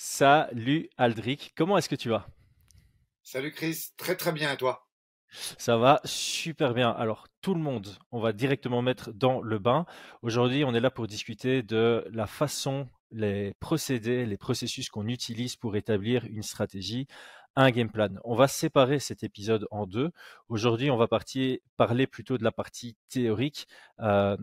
Salut Aldric, comment est-ce que tu vas? Salut Chris, très très bien et toi? Ça va super bien. Alors, tout le monde, on va directement mettre dans le bain. Aujourd'hui, on est là pour discuter de la façon, les procédés, les processus qu'on utilise pour établir une stratégie, un game plan. On va séparer cet épisode en deux. Aujourd'hui, on va partir, parler plutôt de la partie théorique, euh,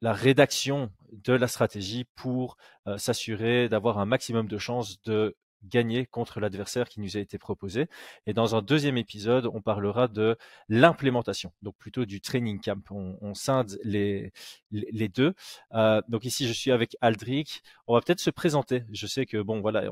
la rédaction de la stratégie pour euh, s'assurer d'avoir un maximum de chances de gagner contre l'adversaire qui nous a été proposé. Et dans un deuxième épisode, on parlera de l'implémentation, donc plutôt du training camp. On, scinde les, les deux. Euh, donc ici, je suis avec Aldric. On va peut-être se présenter. Je sais que bon, voilà,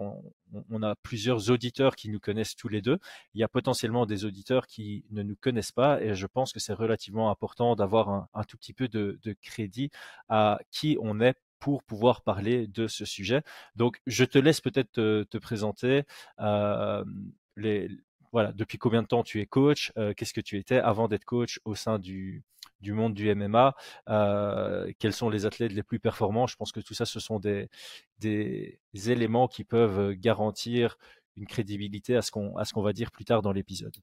on, a plusieurs auditeurs qui nous connaissent tous les deux. Il y a potentiellement des auditeurs qui ne nous connaissent pas, et je pense que c'est relativement important d'avoir un, un, tout petit peu de, de crédit à qui on est pour pouvoir parler de ce sujet. Donc, je te laisse peut-être te, présenter. Euh, voilà, depuis combien de temps tu es coach euh, Qu'est-ce que tu étais avant d'être coach au sein du, monde du MMA euh, Quels sont les athlètes les plus performants? Je pense que tout ça, ce sont des, des éléments qui peuvent garantir une crédibilité à ce qu'on va dire plus tard dans l'épisode.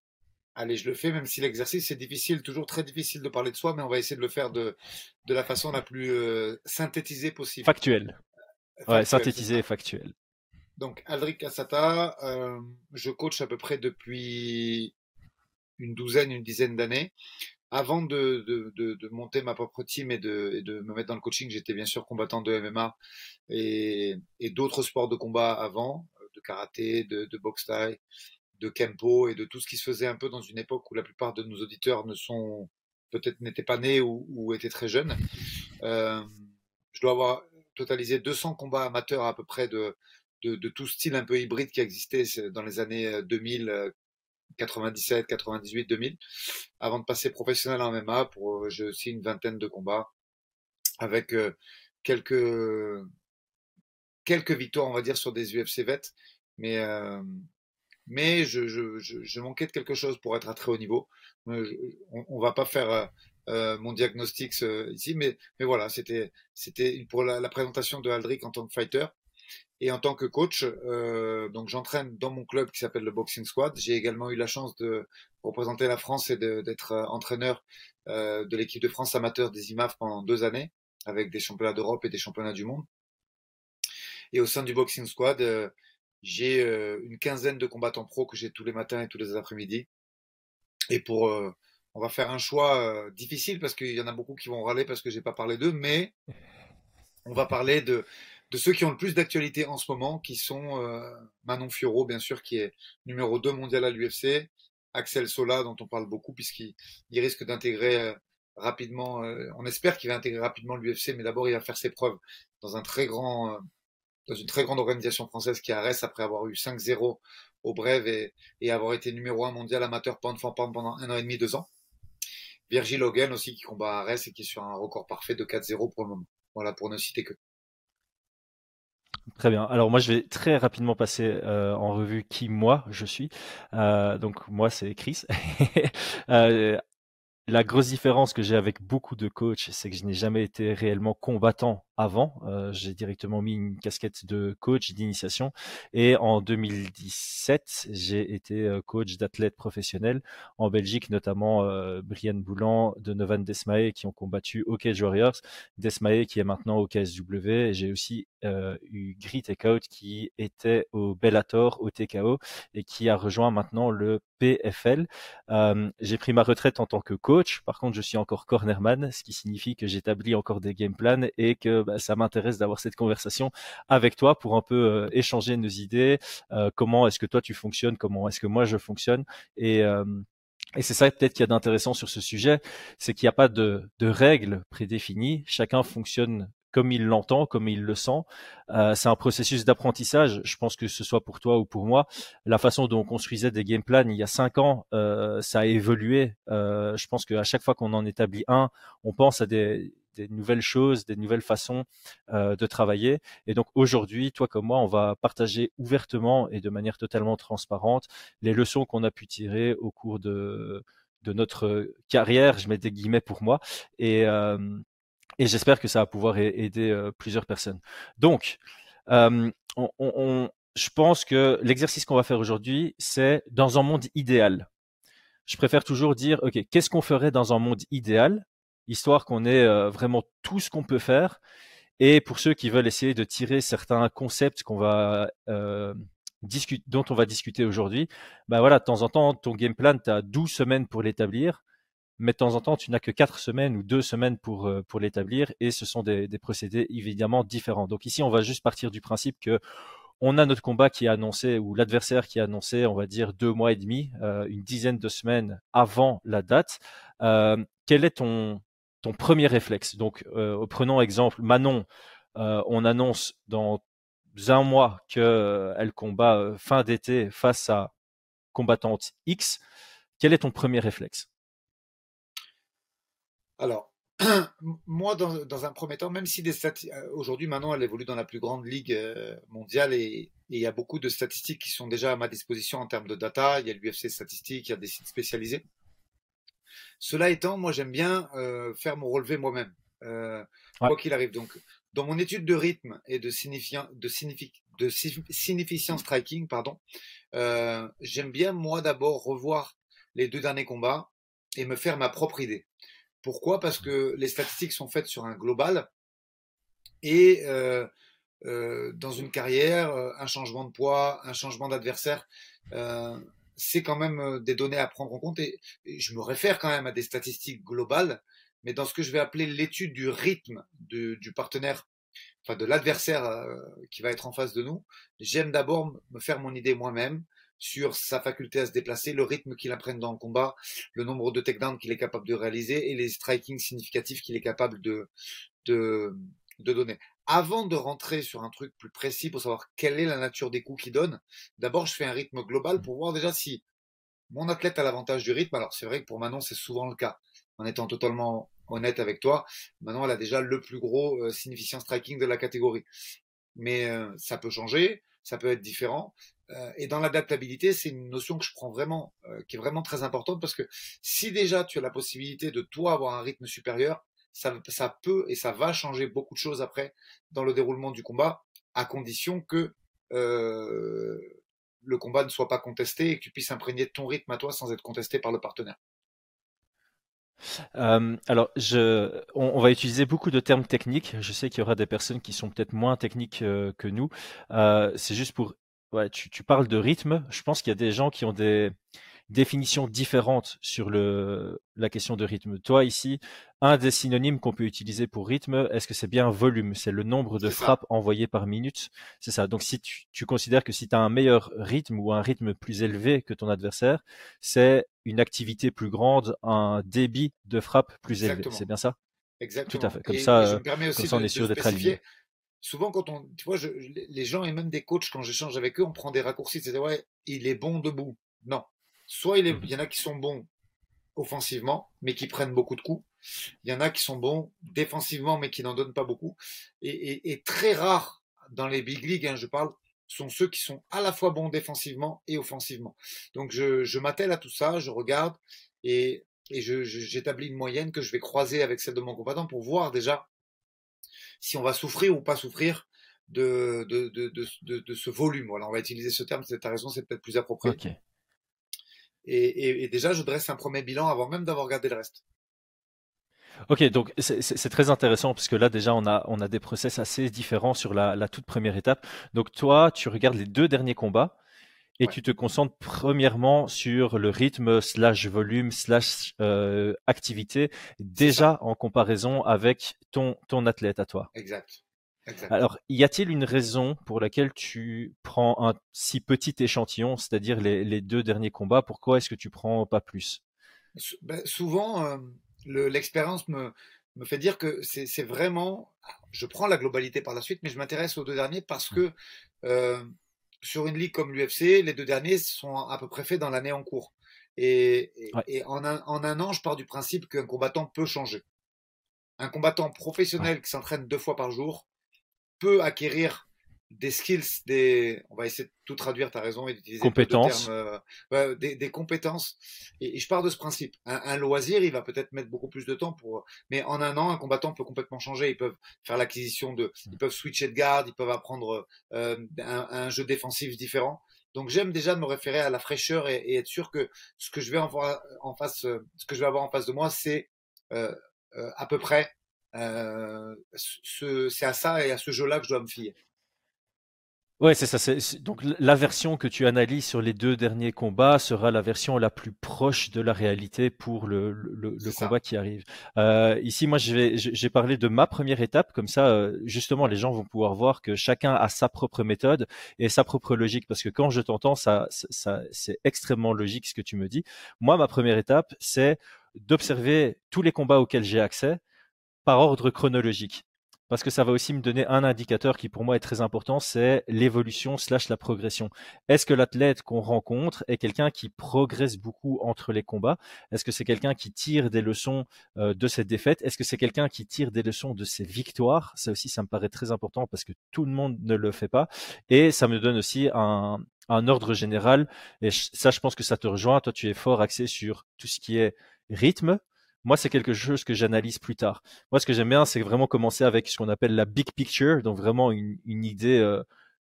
Allez, je le fais, même si l'exercice est difficile, toujours très difficile de parler de soi, mais on va essayer de le faire de, de la façon la plus euh, synthétisée possible. Factuelle. Euh, ouais, synthétisée et factuelle. Donc, Aldric Cassata, euh, je coach à peu près depuis une douzaine, une dizaine d'années. Avant de, de, de, monter ma propre team et de, et de me mettre dans le coaching, j'étais bien sûr combattant de MMA et, et d'autres sports de combat avant, de karaté, de, de boxe taille, de Kempo et de tout ce qui se faisait un peu dans une époque où la plupart de nos auditeurs ne sont peut-être n'étaient pas nés ou, étaient très jeunes. Euh, je dois avoir totalisé 200 combats amateurs à peu près de, de, tout style un peu hybride qui existait dans les années 2000, 97, 98, 2000, avant de passer professionnel en MMA pour j'ai aussi une vingtaine de combats avec euh, quelques quelques victoires on va dire sur des UFC vets, mais euh, mais je, je, je, manquais de quelque chose pour être à très haut niveau. Euh, on, ne va pas faire euh, euh, mon diagnostic ici, mais, mais voilà, c'était c'était pour la, présentation de Aldric en tant que fighter et en tant que coach. donc j'entraîne dans mon club qui s'appelle le Boxing Squad. J'ai également eu la chance de représenter la France et d'être entraîneur de l'équipe de France amateur des IMAF pendant deux années avec des championnats d'Europe et des championnats du monde. Et au sein du Boxing Squad, j'ai euh, une quinzaine de combattants pro que j'ai tous les matins et tous les après-midi. Et pour, euh, on va faire un choix euh, difficile parce qu'il y en a beaucoup qui vont râler parce que j'ai pas parlé d'eux, mais on va parler de, ceux qui ont le plus d'actualité en ce moment, qui sont Manon Fiorot, bien sûr, qui est numéro 2 mondial à l'UFC, Axel Sola, dont on parle beaucoup, puisqu'il risque d'intégrer rapidement, on espère qu'il va intégrer rapidement l'UFC, mais d'abord il va faire ses preuves dans un très grand dans une très grande organisation française qui est Arès après avoir eu 5-0 au Brève et, avoir été numéro 1 mondial amateur pound for pound pendant un an et demi, deux ans. Virgil Hogan aussi qui combat à Arès et qui est sur un record parfait de 4-0 pour le moment. Voilà, pour ne citer que. Très bien. Alors moi, je vais très rapidement passer euh, en revue qui moi je suis. Euh, donc moi, c'est Chris. euh, la grosse différence que j'ai avec beaucoup de coachs, c'est que je n'ai jamais été réellement combattant avant. Euh, j'ai directement mis une casquette de coach d'initiation. Et en 2017, j'ai été euh, coach d'athlètes professionnels en Belgique, notamment euh, Brian Boulan de Novan Desmae qui ont combattu au Cage Warriors. Desmae qui est maintenant au KSW. J'ai aussi euh, eu Grit Takeout qui était au Bellator, au TKO et qui a rejoint maintenant le PFL. Euh, j'ai pris ma retraite en tant que coach. Par contre, je suis encore cornerman, ce qui signifie que j'établis encore des game plans et que bah, ça m'intéresse d'avoir cette conversation avec toi pour un peu euh, échanger nos idées. Euh, comment est-ce que toi tu fonctionnes Comment est-ce que moi je fonctionne Et euh, c'est ça peut-être qu'il y a d'intéressant sur ce sujet, c'est qu'il n'y a pas de, règles prédéfinies. Chacun fonctionne comme il l'entend, comme il le sent. C'est un processus d'apprentissage. Je pense que ce soit pour toi ou pour moi, la façon dont on construisait des game plans il y a cinq ans, ça a évolué. Je pense qu'à chaque fois qu'on en établit un, on pense à des, des nouvelles choses, des nouvelles façons euh, de travailler. Et donc aujourd'hui, toi comme moi, on va partager ouvertement et de manière totalement transparente les leçons qu'on a pu tirer au cours de de notre carrière, je mets des guillemets pour moi, et, euh, et j'espère que ça va pouvoir aider plusieurs personnes. Donc, on, je pense que l'exercice qu'on va faire aujourd'hui, c'est dans un monde idéal. Je préfère toujours dire, OK, qu'est-ce qu'on ferait dans un monde idéal, histoire qu'on ait vraiment tout ce qu'on peut faire. Et pour ceux qui veulent essayer de tirer certains concepts qu'on va dont on va discuter aujourd'hui, bah voilà, de temps en temps, ton game plan, tu as 12 semaines pour l'établir, mais de temps en temps, tu n'as que 4 semaines ou 2 semaines pour, pour l'établir, et ce sont des, des procédés évidemment différents. Donc ici, on va juste partir du principe que on a notre combat qui est annoncé, ou l'adversaire qui est annoncé, on va dire, deux mois et demi, une dizaine de semaines avant la date. Quel est ton, ton premier réflexe Donc, euh, prenons exemple, Manon, on annonce dans un mois qu'elle combat fin d'été face à combattante X. Quel est ton premier réflexe? Alors, moi, dans, un premier temps, même si euh, aujourd'hui, maintenant, elle évolue dans la plus grande ligue euh, mondiale et, il y a beaucoup de statistiques qui sont déjà à ma disposition en termes de data. Il y a l'UFC statistiques, il y a des sites spécialisés. Cela étant, moi, j'aime bien euh, faire mon relevé moi-même, quoi qu'il arrive. Donc, dans mon étude de rythme et de, signifiant, de, de significant striking, pardon, j'aime bien, moi, d'abord revoir les deux derniers combats et me faire ma propre idée. Pourquoi? Parce que les statistiques sont faites sur un global et euh, euh, dans une carrière, euh, un changement de poids, un changement d'adversaire, c'est quand même des données à prendre en compte et, je me réfère quand même à des statistiques globales, mais dans ce que je vais appeler l'étude du rythme du partenaire, enfin de l'adversaire qui va être en face de nous, j'aime d'abord me faire mon idée moi-même, sur sa faculté à se déplacer, le rythme qu'il apprenne dans le combat, le nombre de takedowns qu'il est capable de réaliser et les striking significatifs qu'il est capable de, de donner. Avant de rentrer sur un truc plus précis pour savoir quelle est la nature des coups qu'il donne, d'abord je fais un rythme global pour voir déjà si mon athlète a l'avantage du rythme. Alors c'est vrai que pour Manon c'est souvent le cas. En étant totalement honnête avec toi, Manon elle a déjà le plus gros euh, significant striking de la catégorie. Mais euh, ça peut changer, ça peut être différent. Euh, et dans l'adaptabilité, c'est une notion que je prends vraiment, euh, qui est vraiment très importante parce que si déjà tu as la possibilité de toi avoir un rythme supérieur, ça, ça peut et ça va changer beaucoup de choses après dans le déroulement du combat, à condition que euh, le combat ne soit pas contesté et que tu puisses imprégner ton rythme à toi sans être contesté par le partenaire. alors, je, on, va utiliser beaucoup de termes techniques. Je sais qu'il y aura des personnes qui sont peut-être moins techniques que nous. c'est juste pour Ouais, tu, tu parles de rythme. Je pense qu'il y a des gens qui ont des définitions différentes sur le, la question de rythme. Toi, ici, un des synonymes qu'on peut utiliser pour rythme, est-ce que c'est bien volume? C'est le nombre de frappes envoyées par minute. C'est ça. Donc, si tu, tu considères que si tu as un meilleur rythme ou un rythme plus élevé que ton adversaire, c'est une activité plus grande, un débit de frappe plus élevé. C'est bien ça? Exactement. Tout à fait. Comme ça, comme ça on est sûr d'être aligné souvent quand on, tu vois, je, les gens et même des coachs quand j'échange avec eux, on prend des raccourcis. C'est ouais, il est bon debout. Non. Soit il, est, mmh il y en a qui sont bons offensivement, mais qui prennent beaucoup de coups. Il y en a qui sont bons défensivement, mais qui n'en donnent pas beaucoup. Et, et, et, très rares dans les big leagues, hein, je parle, sont ceux qui sont à la fois bons défensivement et offensivement. Donc je, je m'attelle à tout ça, je regarde et, et j'établis une moyenne que je vais croiser avec celle de mon combattant pour voir déjà si on va souffrir ou pas souffrir de, de, de, de, ce volume. Voilà, on va utiliser ce terme, c'est ta raison, c'est peut-être plus approprié. Et, et, déjà, je dresse un premier bilan avant même d'avoir regardé le reste. Ok, donc c'est très intéressant puisque là déjà on a, on a des process assez différents sur la, la, toute première étape. Donc toi, tu regardes les deux derniers combats et tu te concentres premièrement sur le rythme slash volume slash euh, activité déjà en comparaison avec ton, ton athlète à toi. Exact. Alors, y a-t-il une raison pour laquelle tu prends un si petit échantillon, c'est-à-dire les, les, deux derniers combats Pourquoi est-ce que tu prends pas plus? Ben, Souvent, euh, l'expérience me, me fait dire que c'est vraiment. Je prends la globalité par la suite, mais je m'intéresse aux deux derniers parce mmh. que euh, sur une ligue comme l'UFC, les deux derniers sont à peu près faits dans l'année en cours. Et, en, un, an, je pars du principe qu'un combattant peut changer. Un combattant professionnel qui s'entraîne deux fois par jour peut acquérir des skills, des, on va essayer de tout traduire, tu as raison, et d'utiliser compétences. Termes, euh, des, des, compétences. Et, je pars de ce principe. Un, loisir, il va peut-être mettre beaucoup plus de temps pour, mais en un an, un combattant peut complètement changer. Ils peuvent faire l'acquisition de, ils peuvent switcher de garde, ils peuvent apprendre euh, un, un, jeu défensif différent. Donc j'aime déjà me référer à la fraîcheur et, et, être sûr que ce que je vais avoir en face, ce que je vais avoir en face de moi, c'est euh, euh à peu près, euh, c'est à ça et à ce jeu-là que je dois me fier. Ouais, c'est ça. Donc la version que tu analyses sur les deux derniers combats sera la version la plus proche de la réalité pour le, le, le combat qui arrive. Euh, ici, moi, j'ai parlé de ma première étape, comme ça, euh, justement, les gens vont pouvoir voir que chacun a sa propre méthode et sa propre logique, parce que quand je t'entends, ça, ça, c'est extrêmement logique ce que tu me dis. Moi, ma première étape, c'est d'observer tous les combats auxquels j'ai accès par ordre chronologique parce que ça va aussi me donner un indicateur qui pour moi est très important, c'est l'évolution slash la progression. Est-ce que l'athlète qu'on rencontre est quelqu'un qui progresse beaucoup entre les combats? Est-ce que c'est quelqu'un qui tire des leçons euh, de cette défaite? Est-ce que c'est quelqu'un qui tire des leçons de ses victoires? Ça aussi, ça me paraît très important parce que tout le monde ne le fait pas. Et ça me donne aussi un, un ordre général. Et ça, je pense que ça te rejoint. Toi, tu es fort axé sur tout ce qui est rythme, moi, c'est quelque chose que j'analyse plus tard. Moi, ce que j'aime bien, c'est vraiment commencer avec ce qu'on appelle la big picture, donc vraiment une, une idée euh,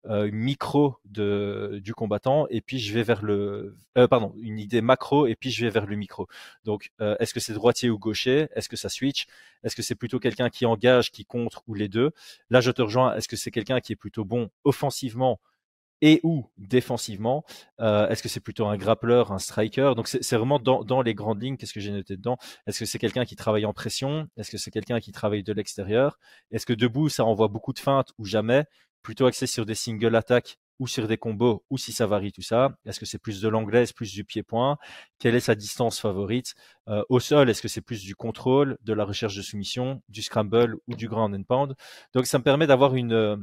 euh, micro de, du combattant, et puis je vais vers le, euh, pardon, une idée macro, et puis je vais vers le micro. Donc, euh, est-ce que c'est droitier ou gaucher? Est-ce que ça switch? Est-ce que c'est plutôt quelqu'un qui engage, qui contre, ou les deux? Là, je te rejoins. Est-ce que c'est quelqu'un qui est plutôt bon offensivement et ou défensivement. Euh, est-ce que c'est plutôt un grappleur, un striker? Donc c'est vraiment dans, les grandes lignes. Qu'est-ce que j'ai noté dedans? Est-ce que c'est quelqu'un qui travaille en pression? Est-ce que c'est quelqu'un qui travaille de l'extérieur? Est-ce que debout ça envoie beaucoup de feintes ou jamais? Plutôt axé sur des single attaques ou sur des combos ou si ça varie tout ça? Est-ce que c'est plus de l'anglaise, plus du pied-point? Quelle est sa distance favorite? Euh, Au sol, est-ce que c'est plus du contrôle, de la recherche de soumission, du scramble ou du ground and pound? Donc ça me permet d'avoir une euh,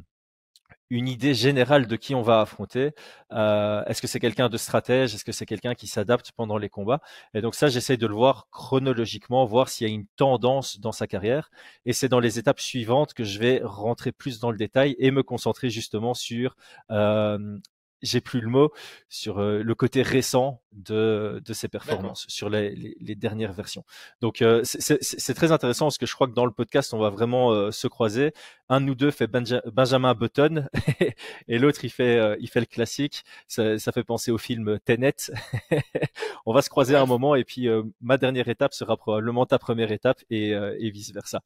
une idée générale de qui on va affronter. Euh, est-ce que c'est quelqu'un de stratège? Est-ce que c'est quelqu'un qui s'adapte pendant les combats? Et donc ça, j'essaye de le voir chronologiquement, voir s'il y a une tendance dans sa carrière. Et c'est dans les étapes suivantes que je vais rentrer plus dans le détail et me concentrer justement sur euh, j'ai plus le mot sur euh, le côté récent de, de ces performances sur les, les, les, dernières versions. Donc euh, c'est très intéressant parce que je crois que dans le podcast on va vraiment euh, se croiser. Un de nous deux fait Benjamin Button et l'autre il fait il fait le classique. Ça, ça fait penser au film Tenet. on va se croiser à un moment et puis ma dernière étape sera probablement ta première étape et, et vice versa.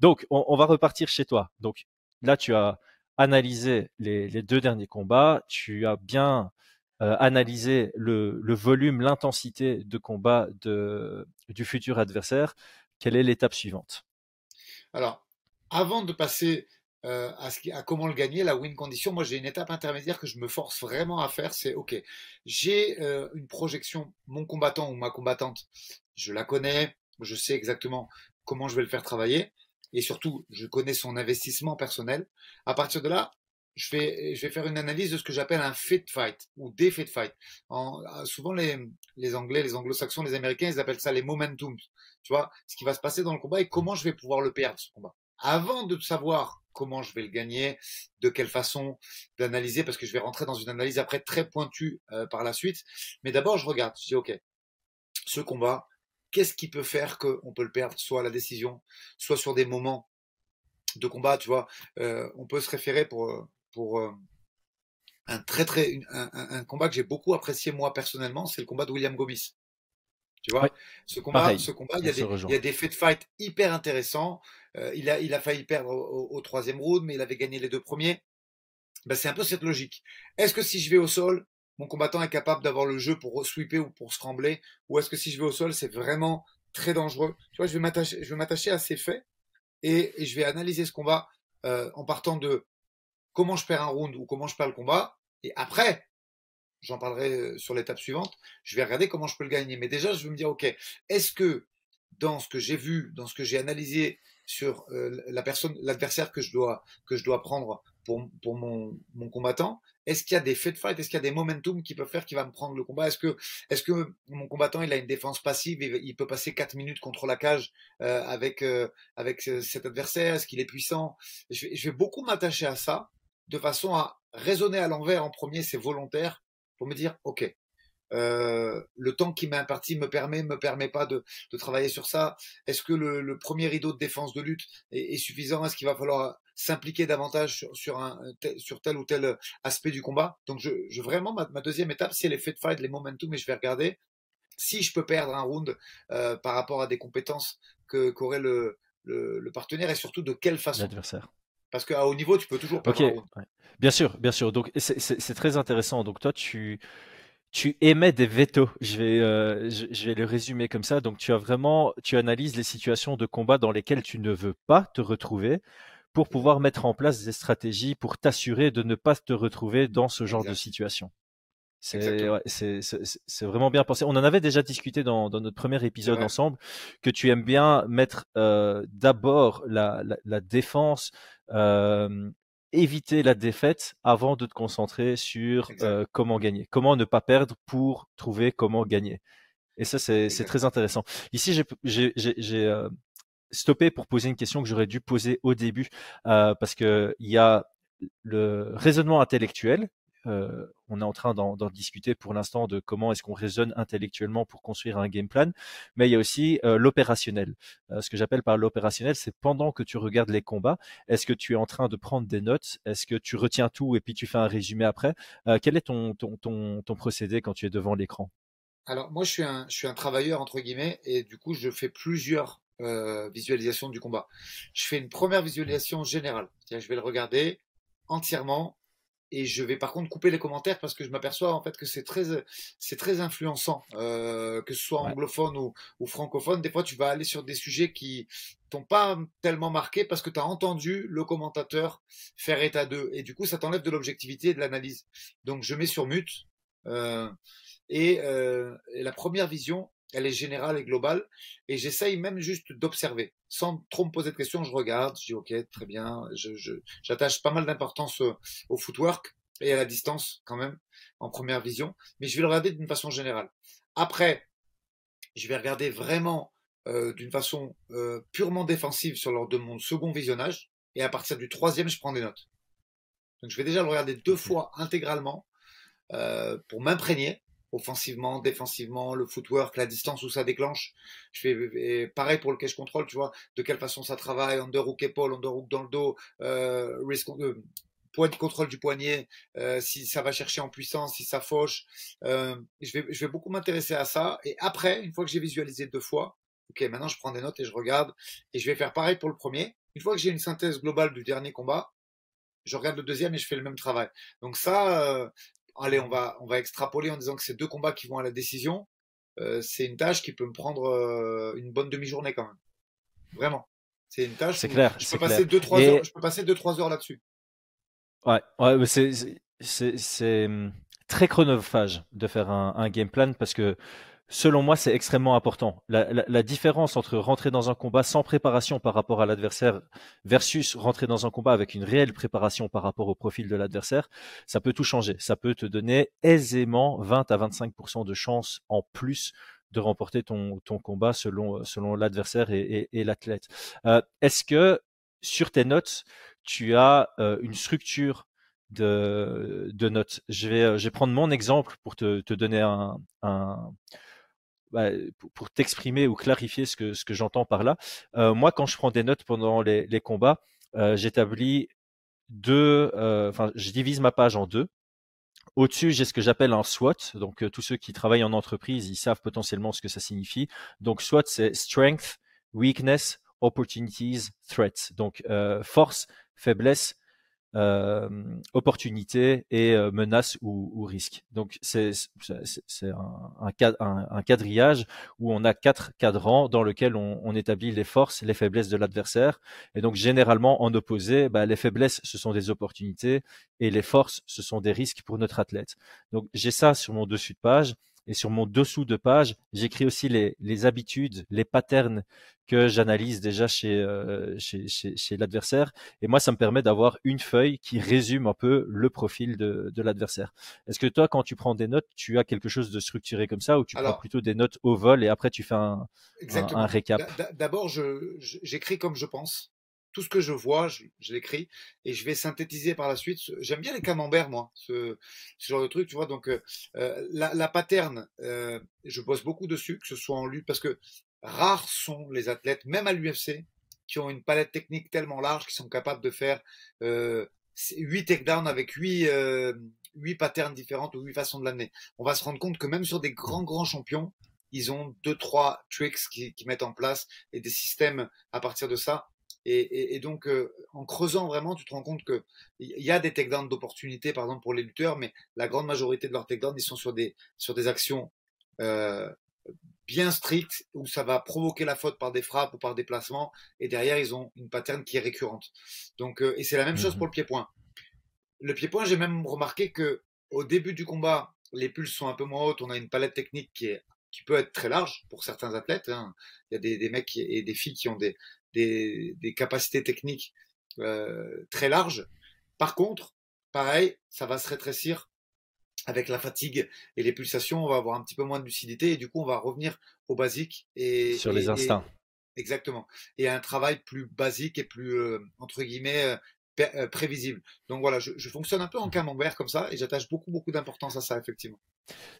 donc on, on va repartir chez toi. Donc là tu as analysé les, deux derniers combats, tu as bien euh, analysé le, volume, l'intensité de combat du futur adversaire. Quelle est l'étape suivante? Alors, avant de passer euh, à, comment le gagner, la win condition, moi j'ai une étape intermédiaire que je me force vraiment à faire, c'est ok, j'ai euh, une projection, mon combattant ou ma combattante, je la connais, je sais exactement comment je vais le faire travailler et surtout, je connais son investissement personnel. À partir de là, je vais, je vais faire une analyse de ce que j'appelle un fit fight ou des fit fight. En, souvent, les, les Anglais, les Anglo-Saxons, les Américains, ils appellent ça les momentums. Tu vois, ce qui va se passer dans le combat et comment je vais pouvoir le perdre, ce combat. Avant de savoir comment je vais le gagner, de quelle façon d'analyser, parce que je vais rentrer dans une analyse après très pointue euh, par la suite. Mais d'abord, je regarde, je dis, OK, ce combat, qu'est-ce qui peut faire qu'on peut le perdre, soit à la décision, soit sur des moments de combat, tu vois? Euh, on peut se référer pour, pour euh, un très très un, combat que j'ai beaucoup apprécié moi personnellement, c'est le combat de William Gomis. Tu vois, ce combat, ce combat, il y, a des, il y a des faits de fight hyper intéressants. Euh, il a, il a failli perdre au, troisième round, mais il avait gagné les deux premiers. Ben, c'est un peu cette logique. Est-ce que si je vais au sol, mon combattant est capable d'avoir le jeu pour sweeper ou pour scrambler Ou est-ce que si je vais au sol, c'est vraiment très dangereux? Tu vois, je vais m'attacher, à ces faits et, je vais analyser ce combat euh, en partant de comment je perds un round ou comment je perds le combat. Et après, j'en parlerai euh, sur l'étape suivante, je vais regarder comment je peux le gagner. Mais déjà, je vais me dire, OK, est-ce que dans ce que j'ai vu, dans ce que j'ai analysé sur euh, la personne, l'adversaire que je dois que je dois prendre pour, pour mon, mon combattant, est-ce qu'il y a des faits de fight? Est-ce qu'il y a des momentum qui peuvent faire qu'il va me prendre le combat? Est-ce que, est-ce que mon combattant il a une défense passive il peut passer 4 minutes contre la cage euh, avec euh, avec cet adversaire? Est-ce qu'il est puissant? Je vais, je vais beaucoup m'attacher à ça de façon à raisonner à l'envers en premier, c'est volontaire, pour me dire, OK, euh, le temps qui m'est imparti me permet, me permet pas de, de travailler sur ça. Est-ce que le, le, premier rideau de défense de lutte est, est suffisant? Est-ce qu'il va falloir s'impliquer davantage sur, sur, un, sur tel ou tel aspect du combat? Donc, je, je vraiment ma, ma, deuxième étape, c'est les de fight, les momentum, mais je vais regarder si je peux perdre un round euh, par rapport à des compétences que qu'aurait le, le, le, partenaire et surtout de quelle façon. L'adversaire. Parce qu'à haut niveau, tu peux toujours perdre okay. un round. Ouais. Bien sûr, bien sûr. Donc, c'est très intéressant. Donc, toi, tu tu émets des vétos. Je vais, euh, je, je, vais le résumer comme ça. Donc, tu as vraiment, tu analyses les situations de combat dans lesquelles tu ne veux pas te retrouver pour pouvoir mettre en place des stratégies pour t'assurer de ne pas te retrouver dans ce genre de situation. C'est ouais, vraiment bien pensé. On en avait déjà discuté dans, dans notre premier épisode ouais. ensemble que tu aimes bien mettre euh, d'abord la, la, la, défense euh, éviter la défaite avant de te concentrer sur euh, comment gagner, comment ne pas perdre pour trouver comment gagner. Et ça, c'est très intéressant. Ici, j'ai euh, stoppé pour poser une question que j'aurais dû poser au début, euh, parce que il y a le raisonnement intellectuel euh, on est en train d'en discuter pour l'instant de comment est-ce qu'on raisonne intellectuellement pour construire un game plan, mais il y a aussi euh, l'opérationnel. Euh, ce que j'appelle par l'opérationnel, c'est pendant que tu regardes les combats, est-ce que tu es en train de prendre des notes, est-ce que tu retiens tout et puis tu fais un résumé après? Euh, Quel est ton, ton, ton, ton procédé quand tu es devant l'écran? Alors moi, je suis, un, je suis un travailleur entre guillemets et du coup, je fais plusieurs euh, visualisations du combat. Je fais une première visualisation générale, je vais le regarder entièrement et je vais par contre couper les commentaires parce que je m'aperçois en fait que c'est très c'est très influençant euh, que ce soit anglophone ou, ou, francophone. Des fois tu vas aller sur des sujets qui t'ont pas tellement marqué parce que tu as entendu le commentateur faire état d'eux et du coup ça t'enlève de l'objectivité et de l'analyse. Donc je mets sur mute euh, et, euh, et la première vision elle est générale et globale, et j'essaye même juste d'observer, sans trop me poser de questions, je regarde, je dis ok, très bien, j'attache je, pas mal d'importance au, au, footwork et à la distance quand même, en première vision, mais je vais le regarder d'une façon générale. Après, je vais regarder vraiment euh, d'une façon euh, purement défensive sur lors de mon second visionnage, et à partir du troisième, je prends des notes. Donc je vais déjà le regarder deux fois intégralement euh, pour m'imprégner offensivement, défensivement, le footwork, la distance où ça déclenche. Je fais pareil pour le cache control, tu vois, de quelle façon ça travaille, underhook épaule, underhook dans le dos, euh, euh, point de contrôle du poignet, euh, si ça va chercher en puissance, si ça fauche. Euh, je, vais, je vais beaucoup m'intéresser à ça. Et après, une fois que j'ai visualisé deux fois, ok, maintenant je prends des notes et je regarde. Et je vais faire pareil pour le premier. Une fois que j'ai une synthèse globale du dernier combat, je regarde le deuxième et je fais le même travail. Donc ça, allez, on va, on va extrapoler en disant que c'est deux combats qui vont à la décision. Euh, c'est une tâche qui peut me prendre euh, une bonne demi-journée quand même. Vraiment. C'est une tâche. C'est clair. Je peux, passer deux, trois heures, je peux passer deux, trois heures là-dessus. Ouais, ouais, mais c'est, c'est, c'est hum, très chronophage de faire un, un game plan parce que selon moi, c'est extrêmement important. La, la, la, différence entre rentrer dans un combat sans préparation par rapport à l'adversaire versus rentrer dans un combat avec une réelle préparation par rapport au profil de l'adversaire, ça peut tout changer. Ça peut te donner aisément 20 à 25% de chances en plus de remporter ton, ton combat selon, selon l'adversaire et, et, l'athlète. Euh, Est-ce que sur tes notes, tu as euh, une structure de, de notes? Je vais, je vais prendre mon exemple pour te, te donner un, un bah, pour, pour t'exprimer ou clarifier ce que, ce que j'entends par là. Euh, moi, quand je prends des notes pendant les, les combats, euh, j'établis deux, euh, enfin, je divise ma page en deux. Au-dessus, j'ai ce que j'appelle un SWOT. Donc, euh, tous ceux qui travaillent en entreprise, ils savent potentiellement ce que ça signifie. Donc, SWOT, c'est Strength, Weakness, Opportunities, Threats. Donc, euh, force, faiblesse, euh, opportunité et euh, menace ou, ou, risque. Donc c'est un, un, un, un, quadrillage où on a quatre cadrans dans lesquels on, on établit les forces, les faiblesses de l'adversaire. Et donc généralement en opposé, bah, les faiblesses ce sont des opportunités et les forces ce sont des risques pour notre athlète. Donc j'ai ça sur mon dessus de page. Et sur mon dessous de page, j'écris aussi les, les, habitudes, les patterns que j'analyse déjà chez, euh, chez, chez, chez l'adversaire. Et moi, ça me permet d'avoir une feuille qui résume un peu le profil de, de l'adversaire. Est-ce que toi, quand tu prends des notes, tu as quelque chose de structuré comme ça ou tu Alors, prends plutôt des notes au vol et après tu fais un, un, un récap? D'abord, j'écris comme je pense. Tout ce que je vois, je, l'écris et je vais synthétiser par la suite. J'aime bien les camemberts, moi, ce, genre de truc, tu vois. Donc, euh, euh, la, la pattern, euh, je bosse beaucoup dessus, que ce soit en lutte, parce que rares sont les athlètes, même à l'UFC, qui ont une palette technique tellement large qu'ils sont capables de faire euh, 8 takedowns avec 8, euh, 8 patterns différentes ou 8 façons de l'amener. On va se rendre compte que même sur des grands, grands champions, ils ont deux, trois tricks qui mettent en place et des systèmes à partir de ça. Et, et, et donc, euh, en creusant vraiment, tu te rends compte que il y a des takedowns d'opportunité, par exemple pour les lutteurs, mais la grande majorité de leurs takedowns, ils sont sur des sur des actions euh, bien strictes où ça va provoquer la faute par des frappes ou par des placements. Et derrière, ils ont une pattern qui est récurrente. Donc, euh, et c'est la même chose pour le mhm. pied-point. Le pied-point, j'ai même remarqué que au début du combat, les pulses sont un peu moins hautes. On a une palette technique qui est qui peut être très large pour certains athlètes. Hein. Il y a des, des, mecs et des filles qui ont des, des, des capacités techniques euh, très larges. Par contre, pareil, ça va se rétrécir avec la fatigue et les pulsations. On va avoir un petit peu moins de lucidité et du coup, on va revenir au basique et sur les instincts. exactement. Et un travail plus basique et plus euh, entre guillemets euh, prévisible. Donc voilà, je, je, fonctionne un peu en mmh. camembert comme ça et j'attache beaucoup beaucoup d'importance à ça effectivement.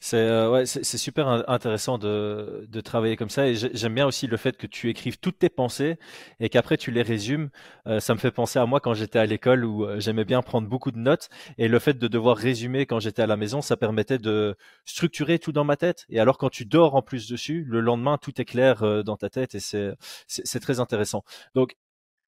C'est euh, ouais, c'est super intéressant de, de travailler comme ça et j'aime bien aussi le fait que tu écrives toutes tes pensées et qu'après tu les résumes. Euh, ça me fait penser à moi quand j'étais à l'école où j'aimais bien prendre beaucoup de notes et le fait de devoir résumer quand j'étais à la maison, ça permettait de structurer tout dans ma tête. Et alors quand tu dors en plus dessus, le lendemain tout est clair dans ta tête et c'est c'est très intéressant. Donc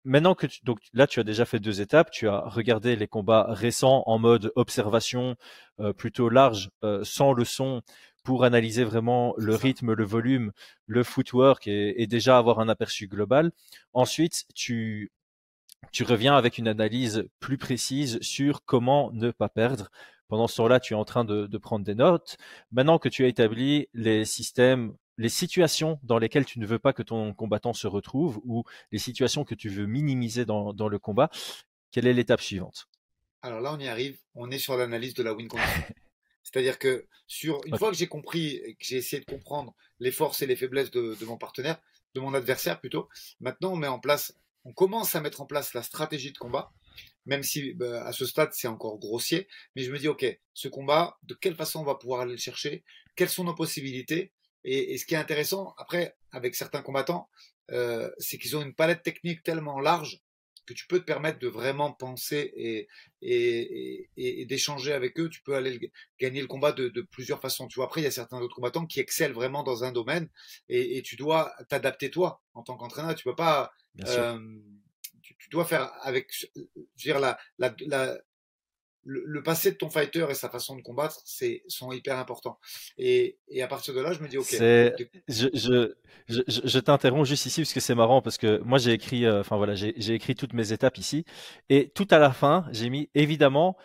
maintenant que tu, donc là tu as déjà fait deux étapes, tu as regardé les combats récents en mode observation euh, plutôt large, euh, sans le son, pour analyser vraiment le rythme, le volume, le footwork et, et, déjà avoir un aperçu global. Ensuite, tu tu reviens avec une analyse plus précise sur comment ne pas perdre. Pendant ce temps-là, tu es en train de, de prendre des notes. Maintenant que tu as établi les systèmes les situations dans lesquelles tu ne veux pas que ton combattant se retrouve ou les situations que tu veux minimiser dans, dans le combat, quelle est l'étape suivante? Alors là, on y arrive. On est sur l'analyse de la win condition. C'est-à-dire que sur une fois que j'ai compris et que j'ai essayé de comprendre les forces et les faiblesses de, de, mon partenaire, de mon adversaire plutôt, maintenant on met en place, on commence à mettre en place la stratégie de combat. Même si bah, à ce stade c'est encore grossier, mais je me dis ok, ce combat, de quelle façon on va pouvoir aller le chercher? Quelles sont nos possibilités? Et, et, ce qui est intéressant, après, avec certains combattants, euh, c'est qu'ils ont une palette technique tellement large que tu peux te permettre de vraiment penser et, et, et d'échanger avec eux. Tu peux aller gagner le combat de, de, plusieurs façons. Tu vois, après, il y a certains autres combattants qui excellent vraiment dans un domaine et, tu dois t'adapter toi en tant qu'entraîneur. Tu peux pas. Euh, tu, tu, dois faire avec, je veux dire, la, la, la, le, passé de ton fighter et sa façon de combattre, c'est sont hyper importants. Et, et, à partir de là, je me dis ok. Je, je, je, je t'interromps juste ici parce que c'est marrant parce que moi j'ai écrit, euh, enfin voilà, j'ai écrit toutes mes étapes ici et tout à la fin, j'ai mis évidemment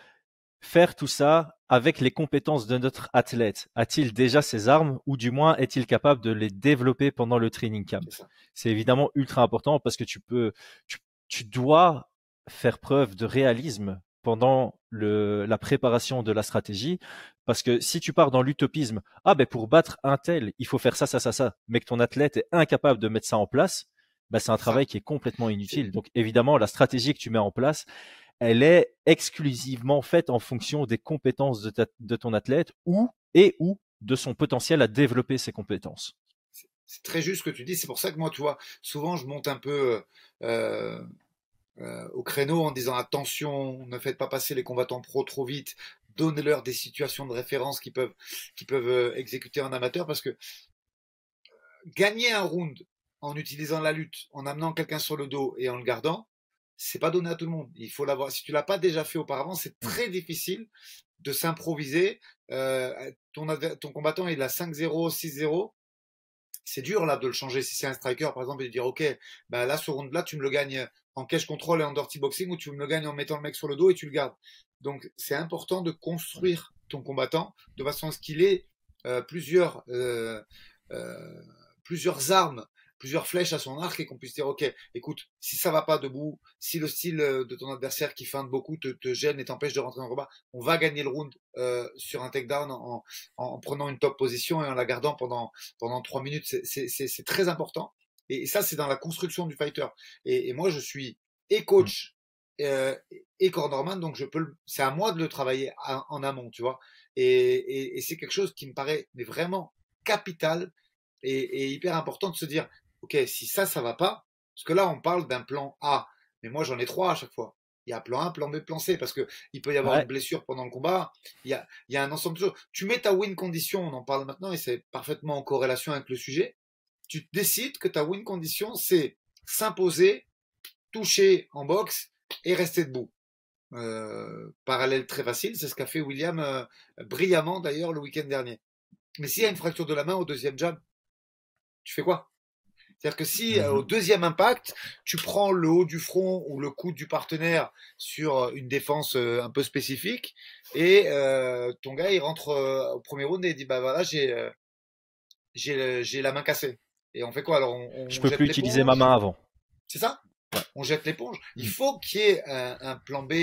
faire tout ça avec les compétences de notre athlète. A-t-il déjà ses armes ou du moins est-il capable de les développer pendant le training camp? C'est évidemment ultra important parce que tu peux, tu, tu dois faire preuve de réalisme pendant le, la préparation de la stratégie. Parce que si tu pars dans l'utopisme, ah ben pour battre un tel, il faut faire ça, ça, ça, ça, mais que ton athlète est incapable de mettre ça en place, ben c'est un travail qui est complètement inutile. Donc évidemment, la stratégie que tu mets en place, elle est exclusivement faite en fonction des compétences de, de ton athlète ou et ou de son potentiel à développer ses compétences. C'est très juste ce que tu dis. C'est pour ça que moi, tu vois, souvent je monte un peu euh, euh, au créneau en disant attention, ne faites pas passer les combattants pro trop vite, donnez-leur des situations de référence qu'ils peuvent, qui peuvent euh, exécuter en amateur parce que euh, gagner un round en utilisant la lutte, en amenant quelqu'un sur le dos et en le gardant, c'est pas donné à tout le monde. Il faut l'avoir. Si tu l'as pas déjà fait auparavant, c'est mmh. très difficile de s'improviser. Euh, ton, ton combattant il a 5-0, 6-0 c'est dur là de le changer si c'est un striker par exemple et de dire ok bah là ce round là tu me le gagnes en cash control et en dirty boxing ou tu le gagnes en mettant le mec sur le dos et tu le gardes. Donc c'est important de construire ton combattant de façon à ce qu'il ait euh, plusieurs euh, euh, plusieurs armes plusieurs flèches à son arc et qu'on puisse dire ok écoute si ça va pas debout si le style euh, de ton adversaire qui feinte beaucoup te, te gêne et t'empêche de rentrer dans le combat on va gagner le round euh, sur un takedown en, en, prenant une top position et en la gardant pendant pendant trois minutes. C'est très important et ça c'est dans la construction du fighter et, et moi je suis et coach euh, et cornerman, donc je peux, c'est à moi de le travailler en amont, tu vois. Et, et, c'est quelque chose qui me paraît mais vraiment capital et, et, hyper important de se dire, ok, si ça, ça va pas, parce que là, on parle d'un plan A, mais moi, j'en ai trois à chaque fois. Il y a plan A, plan B, plan C, parce que il peut y avoir une blessure pendant le combat. Il y a, il y a un ensemble de choses. Tu mets ta win condition, on en parle maintenant, et c'est parfaitement en corrélation avec le sujet. Tu décides que ta win condition, c'est s'imposer, toucher en boxe et rester debout. Euh, parallèle très facile, c'est ce qu'a fait William euh, brillamment d'ailleurs le week-end dernier. Mais s'il y a une fracture de la main au deuxième jab, tu fais quoi? C'est-à-dire que si euh, au mhm. deuxième impact, tu prends le haut du front ou le coude du partenaire sur une défense euh, un peu spécifique, et ton gars il rentre au premier round et il dit bah voilà j'ai j'ai la main cassée. Et on fait quoi alors on, Je peux plus utiliser ma main avant. C'est ça? On jette l'éponge. Il mm. faut qu'il y ait un, plan B,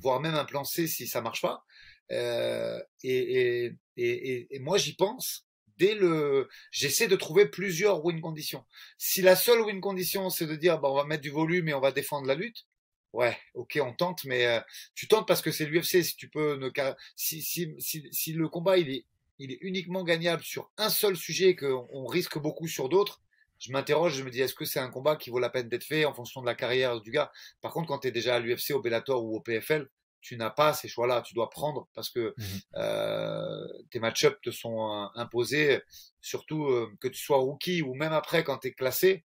voire même un plan C si ça marche pas. et, et, et, et moi j'y pense dès le, j'essaie de trouver plusieurs win conditions. Si la seule win condition, c'est de dire, bah, on va mettre du volume et on va défendre la lutte. Ouais, ok, on tente, mais euh, tu tentes parce que c'est l'UFC. Si tu peux ne, si, si, si, si, le combat il est, il est uniquement gagnable sur un seul sujet et qu'on risque beaucoup sur d'autres, je m'interroge, je me dis est-ce que c'est un combat qui vaut la peine d'être fait en fonction de la carrière du gars? Par contre, quand tu es déjà à l'UFC, au Bellator ou au PFL, tu n'as pas ces choix-là. Tu dois prendre parce que mmh euh, tes match-ups te sont euh, imposés, surtout euh, que tu sois rookie ou même après quand tu es classé.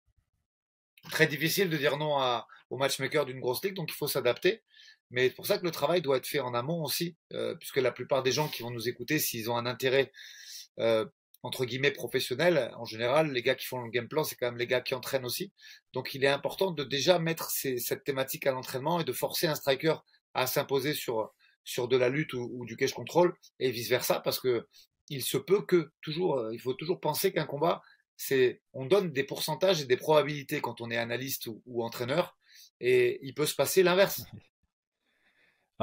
Très difficile de dire non à, au matchmaker d'une grosse ligue, donc il faut s'adapter. Mais c'est pour ça que le travail doit être fait en amont aussi, puisque la plupart des gens qui vont nous écouter, s'ils ont un intérêt entre guillemets professionnel, en général, les gars qui font le game plan, c'est quand même les gars qui entraînent aussi. Donc il est important de déjà mettre cette thématique à l'entraînement et de forcer un striker à s'imposer sur, sur de la lutte ou, du cage control et vice versa parce que il se peut que toujours, euh, il faut toujours penser qu'un combat, c'est, on donne des pourcentages et des probabilités quand on est analyste ou, entraîneur et il peut se passer l'inverse.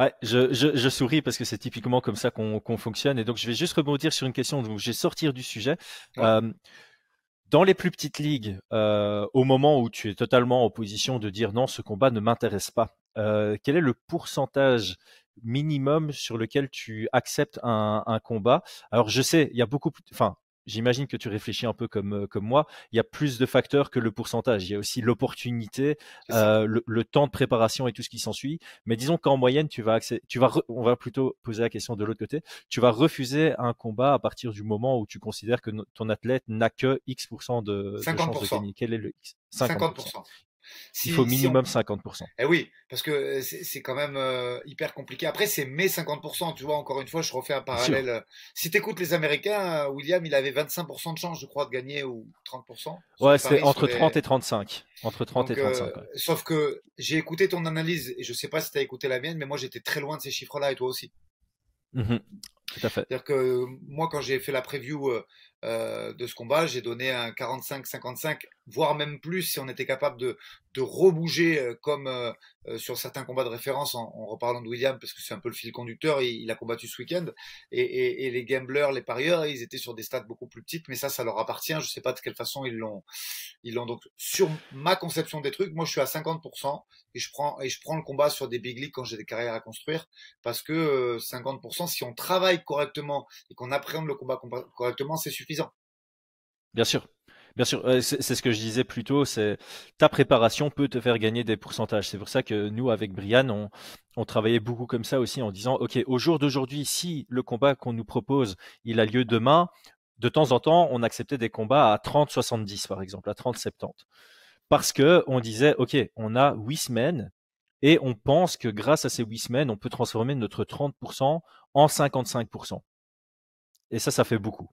Ouais, je, je, je, souris parce que c'est typiquement comme ça qu'on fonctionne. Et donc, je vais juste rebondir sur une question. Donc, je vais sortir du sujet. Euh, dans les plus petites ligues, euh, au moment où tu es totalement en position de dire non, ce combat ne m'intéresse pas, euh, quel est le pourcentage minimum sur lequel tu acceptes un, un combat? Alors je sais, il y a beaucoup, enfin j'imagine que tu réfléchis un peu comme, euh, comme moi, il y a plus de facteurs que le pourcentage. Il y a aussi l'opportunité, euh, le, temps de préparation et tout ce qui s'ensuit. Mais disons qu'en moyenne, tu vas, tu vas on va plutôt poser la question de l'autre côté. Tu vas refuser un combat à partir du moment où tu considères que ton athlète n'a que X% de, de chances de gagner. Quel est le X? 50% il faut minimum 50%. Eh oui, parce que euh, c'est quand même euh, hyper compliqué. Après, c'est mes 50%, tu vois, encore une fois, je refais un parallèle. Euh, si tu écoutes les Américains, William, il avait 25% de chance, je crois, de gagner, ou 30%. Ouais, c'est entre 30 et 35. Entre 30 et 35. Sauf que j'ai écouté ton analyse, et je sais pas si tu as écouté la mienne, mais moi, j'étais très loin de ces chiffres-là, et toi aussi. Mmh tout à fait. C'est-à-dire que moi, quand j'ai fait la preview euh, de ce combat. J'ai donné un 45-55, voire même plus si on était capable de, de rebouger euh, comme euh, sur certains combats de référence en, reparlant de William, parce que c'est un peu le fil conducteur, il, il a combattu ce week-end. Et, et, et, les gamblers, les parieurs, ils étaient sur des stats beaucoup plus petites, mais ça, ça leur appartient. Je sais pas de quelle façon ils l'ont. Ils l'ont donc sur ma conception des trucs. Moi, je suis à 50% et je prends et je prends le combat sur des big leagues quand j'ai des carrières à construire, parce que 50%, si on travaille correctement et qu'on appréhende le combat correctement, c'est suffisant Bien sûr. Bien sûr, c'est ce que je disais plus tôt, c'est ta préparation peut te faire gagner des pourcentages. C'est pour ça que nous, avec Brian, on, travaillait beaucoup comme ça aussi en disant, OK, au jour d'aujourd'hui, si le combat qu'on nous propose, il a lieu demain, de temps en temps, on acceptait des combats à 30-70, par exemple, à 30-70. Parce que on disait, OK, on a huit semaines et on pense que grâce à ces huit semaines, on peut transformer notre 30% en 55%. Et ça, ça fait beaucoup.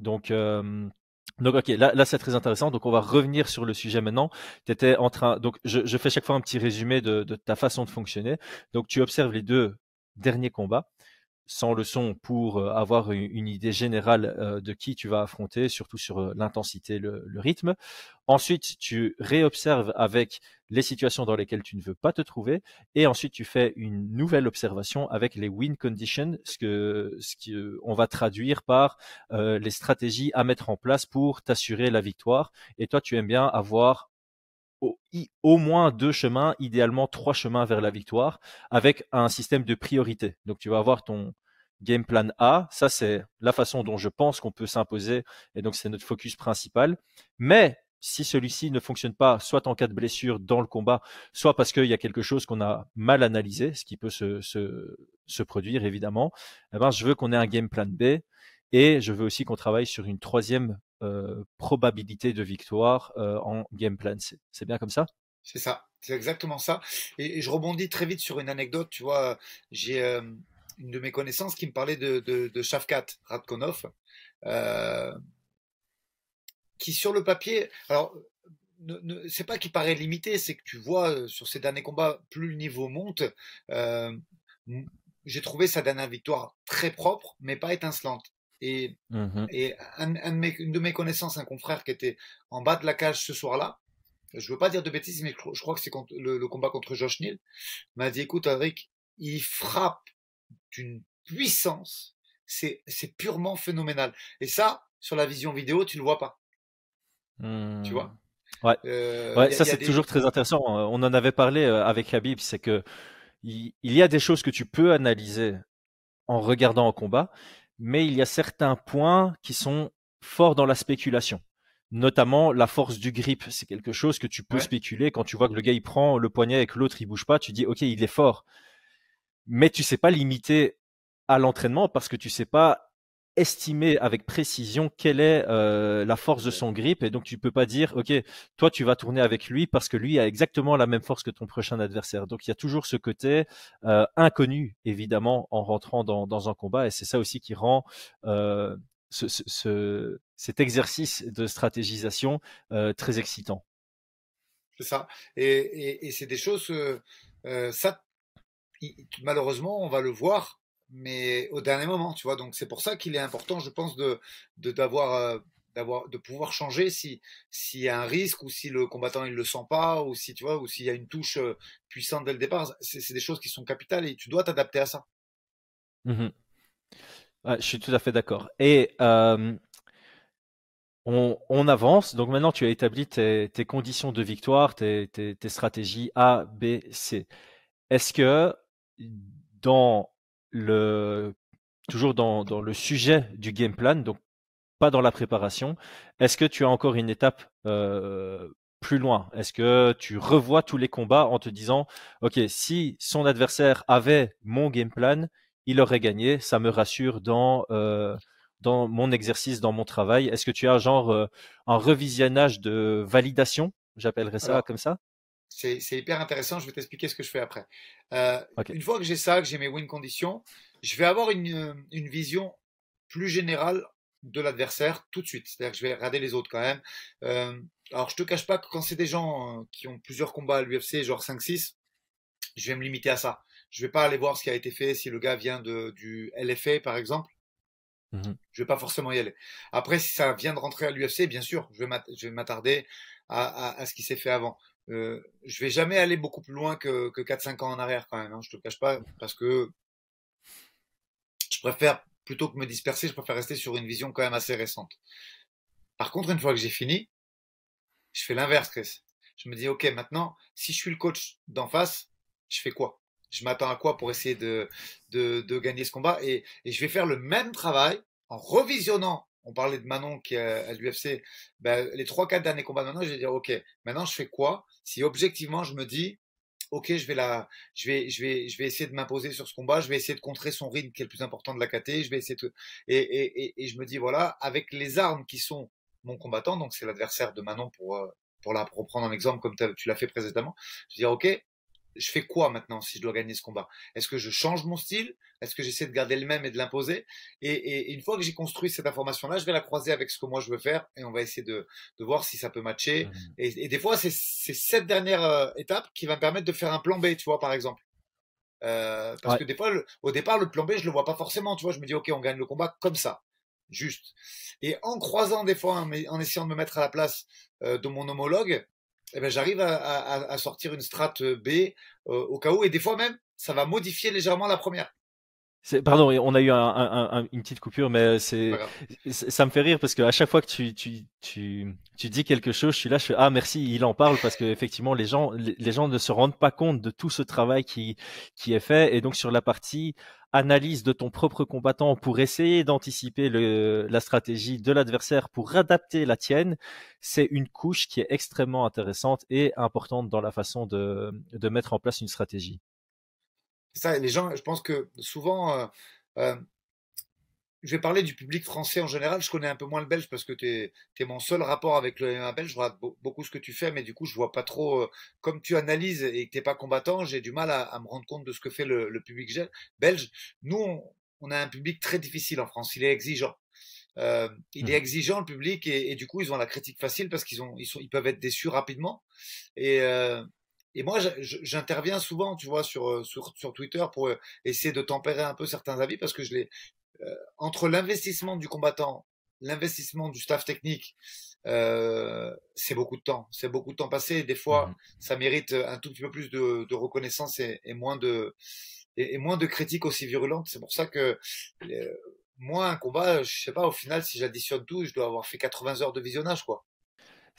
Donc, euh, donc ok, là, là c'est très intéressant. Donc on va revenir sur le sujet maintenant. Tu étais en train, donc je, je, fais chaque fois un petit résumé de, de, ta façon de fonctionner. Donc tu observes les deux derniers combats sans le son pour euh, avoir une idée générale euh, de qui tu vas affronter, surtout sur euh, l'intensité, le, rythme. Ensuite, tu réobserves avec les situations dans lesquelles tu ne veux pas te trouver, et ensuite tu fais une nouvelle observation avec les win conditions, ce que ce qu'on va traduire par les stratégies à mettre en place pour t'assurer la victoire. Et toi, tu aimes bien avoir au, moins deux chemins, idéalement trois chemins vers la victoire, avec un système de priorité. Donc tu vas avoir ton game plan A, ça c'est la façon dont je pense qu'on peut s'imposer, et donc c'est notre focus principal. Mais si celui-ci ne fonctionne pas, soit en cas de blessure dans le combat, soit parce qu'il y a quelque chose qu'on a mal analysé, ce qui peut se, se, produire évidemment, eh ben, je veux qu'on ait un game plan B et je veux aussi qu'on travaille sur une troisième probabilité de victoire en game plan. C'est bien comme ça? C'est ça, c'est exactement ça. Et, je rebondis très vite sur une anecdote. Tu vois, j'ai une de mes connaissances qui me parlait de, de, Radkonov, qui sur le papier, alors c'est pas qu'il paraît limité, c'est que tu vois sur ses derniers combats, plus le niveau monte. j'ai trouvé sa dernière victoire très propre, mais pas étincelante. Et, mmh et un, de mes, une de mes connaissances, un confrère qui était en bas de la cage ce soir-là, je veux pas dire de bêtises, mais je, crois que c'est le, le, combat contre Josh Neal, m'a dit, écoute, Adric, il frappe d'une puissance, c'est, c'est purement phénoménal. Et ça, sur la vision vidéo, tu le vois pas. Tu vois? Mmh. Ouais. Euh, ouais ça c'est toujours très intéressant. On en avait parlé euh, avec Habib, c'est que il, il y a des choses que tu peux analyser en regardant en combat, mais il y a certains points qui sont forts dans la spéculation. Notamment la force du grip, c'est quelque chose que tu peux spéculer. Quand tu vois que le gars il prend le poignet et que l'autre il bouge pas, tu dis ok il est fort, mais tu sais pas limiter à l'entraînement parce que tu sais pas estimer avec précision quelle est euh, la force de son grip. Et donc tu peux pas dire ok toi tu vas tourner avec lui parce que lui a exactement la même force que ton prochain adversaire. Donc il y a toujours ce côté euh, inconnu évidemment en rentrant dans, dans un combat. Et c'est ça aussi qui rend euh, ce, ce, cet exercice de stratégisation très excitant. C'est ça. Et, et, et c'est des choses ça malheureusement on va le voir mais au dernier moment, tu vois. Donc c'est pour ça qu'il est important, je pense, de d'avoir euh, d'avoir de pouvoir changer si s'il y a un risque ou si le combattant il le sent pas ou si tu vois ou s'il y a une touche euh, puissante dès le départ. C'est des choses qui sont capitales et tu dois t'adapter à ça. Mmh je suis tout à fait d'accord. Et on, avance. Donc maintenant, tu as établi tes, conditions de victoire, tes stratégies A, B, C. Est-ce que dans le, toujours dans, dans, le sujet du game plan, donc pas dans la préparation, est-ce que tu as encore une étape euh, plus loin? Est-ce que tu revois tous les combats en te disant, OK, si son adversaire avait mon game plan, il aurait gagné, ça me rassure dans, euh, dans mon exercice, dans mon travail. Est-ce que tu as genre euh, un revisionnage de validation? J'appellerais ça comme ça c'est hyper intéressant. Je vais t'expliquer ce que je fais après. Euh, une fois que j'ai ça, que j'ai mes win conditions, je vais avoir une, une vision plus générale de l'adversaire tout de suite. C'est-à-dire que je vais regarder les autres quand même. Euh, alors, je te cache pas que quand c'est des gens euh, qui ont plusieurs combats à l'UFC, genre 5-6, je vais me limiter à ça. Je vais pas aller voir ce qui a été fait si le gars vient de, du LFA, par exemple. Mmh je vais pas forcément y aller. Après, si ça vient de rentrer à l'UFC, bien sûr, je vais m'attarder à, à, à, ce qui s'est fait avant. Euh, je vais jamais aller beaucoup plus loin que, que 4-5 ans en arrière quand même, hein, je te cache pas, parce que je préfère, plutôt que me disperser, je préfère rester sur une vision quand même assez récente. Par contre, une fois que j'ai fini, je fais l'inverse, Chris. Je me dis, ok, maintenant, si je suis le coach d'en face, je fais quoi? Je m'attends à quoi pour essayer de, de, de gagner ce combat? Et, et je vais faire le même travail en revisionnant on parlait de Manon qui est à l'UFC, ben, les trois quatre derniers combats maintenant, je vais dire ok, maintenant je fais quoi? Si objectivement je me dis ok, je vais la, je vais, je vais, je vais essayer de m'imposer sur ce combat, je vais essayer de contrer son rythme qui est le plus important de la KT, je vais essayer de, et, et, et, je me dis voilà, avec les armes qui sont mon combattant, donc c'est l'adversaire de Manon pour euh, pour la reprendre un exemple comme tu l'as fait précédemment, je vais dire ok, je fais quoi maintenant si je dois gagner ce combat? Est-ce que je change mon style? Est-ce que j'essaie de garder le même et de l'imposer? Et, une fois que j'ai construit cette information-là, je vais la croiser avec ce que moi je veux faire et on va essayer de, voir si ça peut matcher. Mmh. Et, des fois, c'est cette dernière euh, étape qui va me permettre de faire un plan B, tu vois, par exemple. Euh, parce que des fois, au départ, le plan B, je le vois pas forcément, tu vois. Je me dis, ok, on gagne le combat comme ça, juste. Et en croisant des fois, en, essayant de me mettre à la place euh, de mon homologue, eh ben, j'arrive à, sortir une strate B euh, au cas où, et des fois même, ça va modifier légèrement la première. Pardon, on a eu une petite coupure, mais c'est, ça me fait rire parce qu'à chaque fois que tu, tu, tu, tu dis quelque chose, je suis là, je fais ah merci, il en parle parce qu'effectivement les gens, les, gens ne se rendent pas compte de tout ce travail qui, qui est fait et donc sur la partie analyse de ton propre combattant pour essayer d'anticiper la stratégie de l'adversaire pour adapter la tienne, c'est une couche qui est extrêmement intéressante et importante dans la façon de, de mettre en place une stratégie. Ça, les gens, je pense que souvent, euh, euh, je vais parler du public français en général. Je connais un peu moins le belge parce que tu es, mon seul rapport avec le MMA belge. Je regarde beaucoup ce que tu fais, mais du coup, je vois pas trop. Euh, comme tu analyses et que tu n'es pas combattant, j'ai du mal à, me rendre compte de ce que fait le, public belge. Nous, on, a un public très difficile en France. Il est exigeant. il est mmh. exigeant le public et, du coup ils ont la critique facile parce qu'ils ont ils, sont, ils peuvent être déçus rapidement et, et moi, j'interviens souvent, tu vois, sur, euh, sur, sur, Twitter pour euh, essayer de tempérer un peu certains avis parce que je euh, entre l'investissement du combattant, l'investissement du staff technique, euh, c'est beaucoup de temps. C'est beaucoup de temps passé. Et des fois, mmh ça mérite un tout petit peu plus de, de reconnaissance et, et, moins de et, moins de critiques aussi virulentes. C'est pour ça que moi, un combat, je sais pas, au final, si j'additionne tout, je dois avoir fait 80 heures de visionnage, quoi.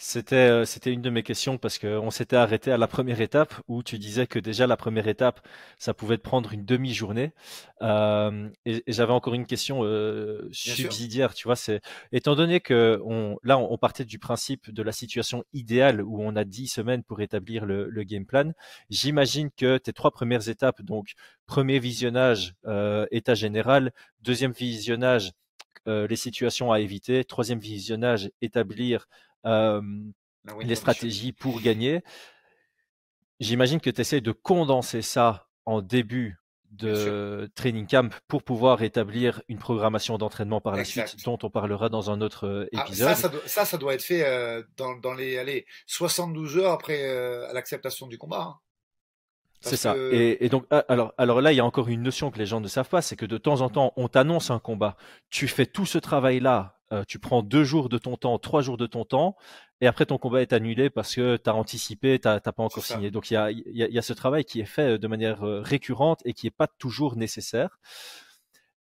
C'était, euh, c'était une de mes questions parce qu'on s'était arrêté à la première étape où tu disais que déjà la première étape, ça pouvait te prendre une demi-journée. Euh, et, j'avais encore une question euh, subsidiaire, tu vois, c'est étant donné que on, là on, partait du principe de la situation idéale où on a 10 semaines pour établir le, le game plan, j'imagine que tes trois premières étapes, donc premier visionnage, état général, deuxième visionnage, les situations à éviter, troisième visionnage, établir euh, les stratégies pour gagner. J'imagine que tu essaies de condenser ça en début de training camp pour pouvoir établir une programmation d'entraînement par la suite, dont on parlera dans un autre ah, épisode. ça, ça, doit, être fait dans, les allez, 72 heures après l'acceptation du combat. Hein. C'est ça. Et, donc, ah, alors, alors là, il y a encore une notion que les gens ne savent pas, c'est que de temps en temps, on t'annonce un combat. Tu fais tout ce travail-là euh, tu prends deux jours de ton temps, trois jours de ton temps, et après ton combat est annulé parce que tu as anticipé, tu n'as pas encore signé. Donc il y a, y a, ce travail qui est fait euh, de manière euh, récurrente et qui n'est pas toujours nécessaire.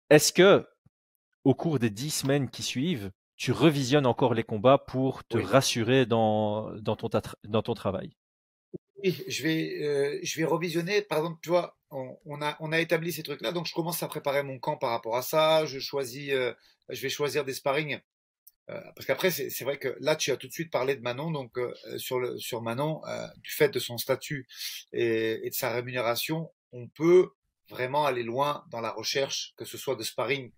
Est-ce que au cours des dix semaines qui suivent, tu revisionnes encore les combats pour te rassurer dans, dans, ton, dans ton travail? Oui, je vais, je vais revisionner. Par exemple, tu vois, on, a, on a établi ces trucs-là, donc je commence à préparer mon camp par rapport à ça. Je choisis je vais choisir des sparring. Euh, parce qu'après, c'est vrai que là, tu as tout de suite parlé de Manon, donc euh, sur, le, sur Manon, euh, du fait de son statut et, et, de sa rémunération, on peut vraiment aller loin dans la recherche, que ce soit de sparring,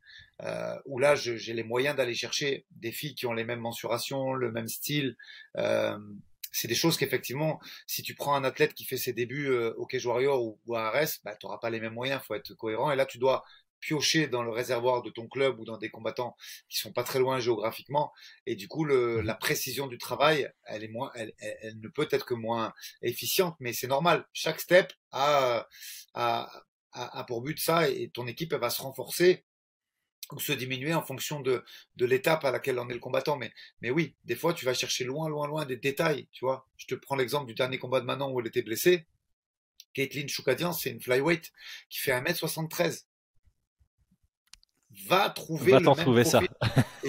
euh, où là, j'ai les moyens d'aller chercher des filles qui ont les mêmes mensurations, le même style. C'est des choses qu'effectivement, si tu prends un athlète qui fait ses débuts au Cage Warrior ou, ou à Ares, bah, tu n'auras pas les mêmes moyens, il faut être cohérent. Et là, tu dois piocher dans le réservoir de ton club ou dans des combattants qui sont pas très loin géographiquement et du coup le, mhm. la précision du travail elle est moins elle, elle, ne peut être que moins efficiente mais c'est normal chaque step a, a, a, pour but ça et ton équipe elle va se renforcer ou se diminuer en fonction de, de l'étape à laquelle en est le combattant. Mais, mais oui, des fois, tu vas chercher loin, loin, loin des détails, tu vois. Je te prends l'exemple du dernier combat de Manon où elle était blessée. Caitlin Choukadian, c'est une flyweight qui fait 1m73 va trouver va le trouver ça.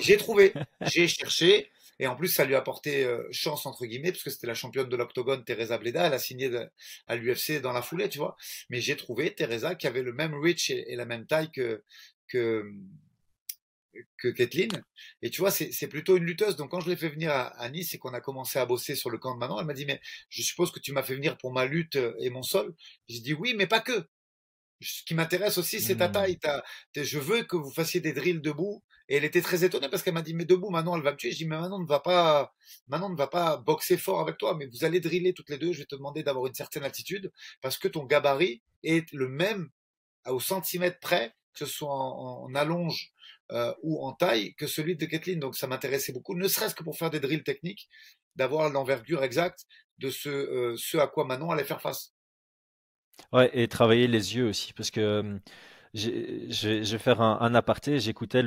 j'ai trouvé, j'ai cherché. Et en plus, ça lui a apporté euh, chance, entre guillemets, parce que c'était la championne de l'octogone, Teresa Bleda. Elle a signé à l'UFC dans la foulée, tu vois. Mais j'ai trouvé Teresa qui avait le même reach et, la même taille que, que, que Kathleen. Et tu vois, c'est plutôt une lutteuse. Donc quand je l'ai fait venir à, Nice et qu'on a commencé à bosser sur le camp de Manon, elle m'a dit, mais je suppose que tu m'as fait venir pour ma lutte et mon sol. J'ai dit, oui, mais pas que ce qui m'intéresse aussi, c'est ta mmh. taille. je veux que vous fassiez des drills debout. Et elle était très étonnée parce qu'elle m'a dit, mais debout, maintenant, elle va me tuer. Je dis, mais maintenant, ne va pas, maintenant, ne va pas boxer fort avec toi, mais vous allez driller toutes les deux. Je vais te demander d'avoir une certaine attitude parce que ton gabarit est le même au centimètre près, que ce soit en, allonge euh, ou en taille, que celui de Kathleen. Donc, ça m'intéressait beaucoup, ne serait-ce que pour faire des drills techniques, d'avoir l'envergure exacte de ce, euh, ce à quoi Manon allait faire face. Ouais, et travailler les yeux aussi, parce que je vais faire un, aparté. J'écoutais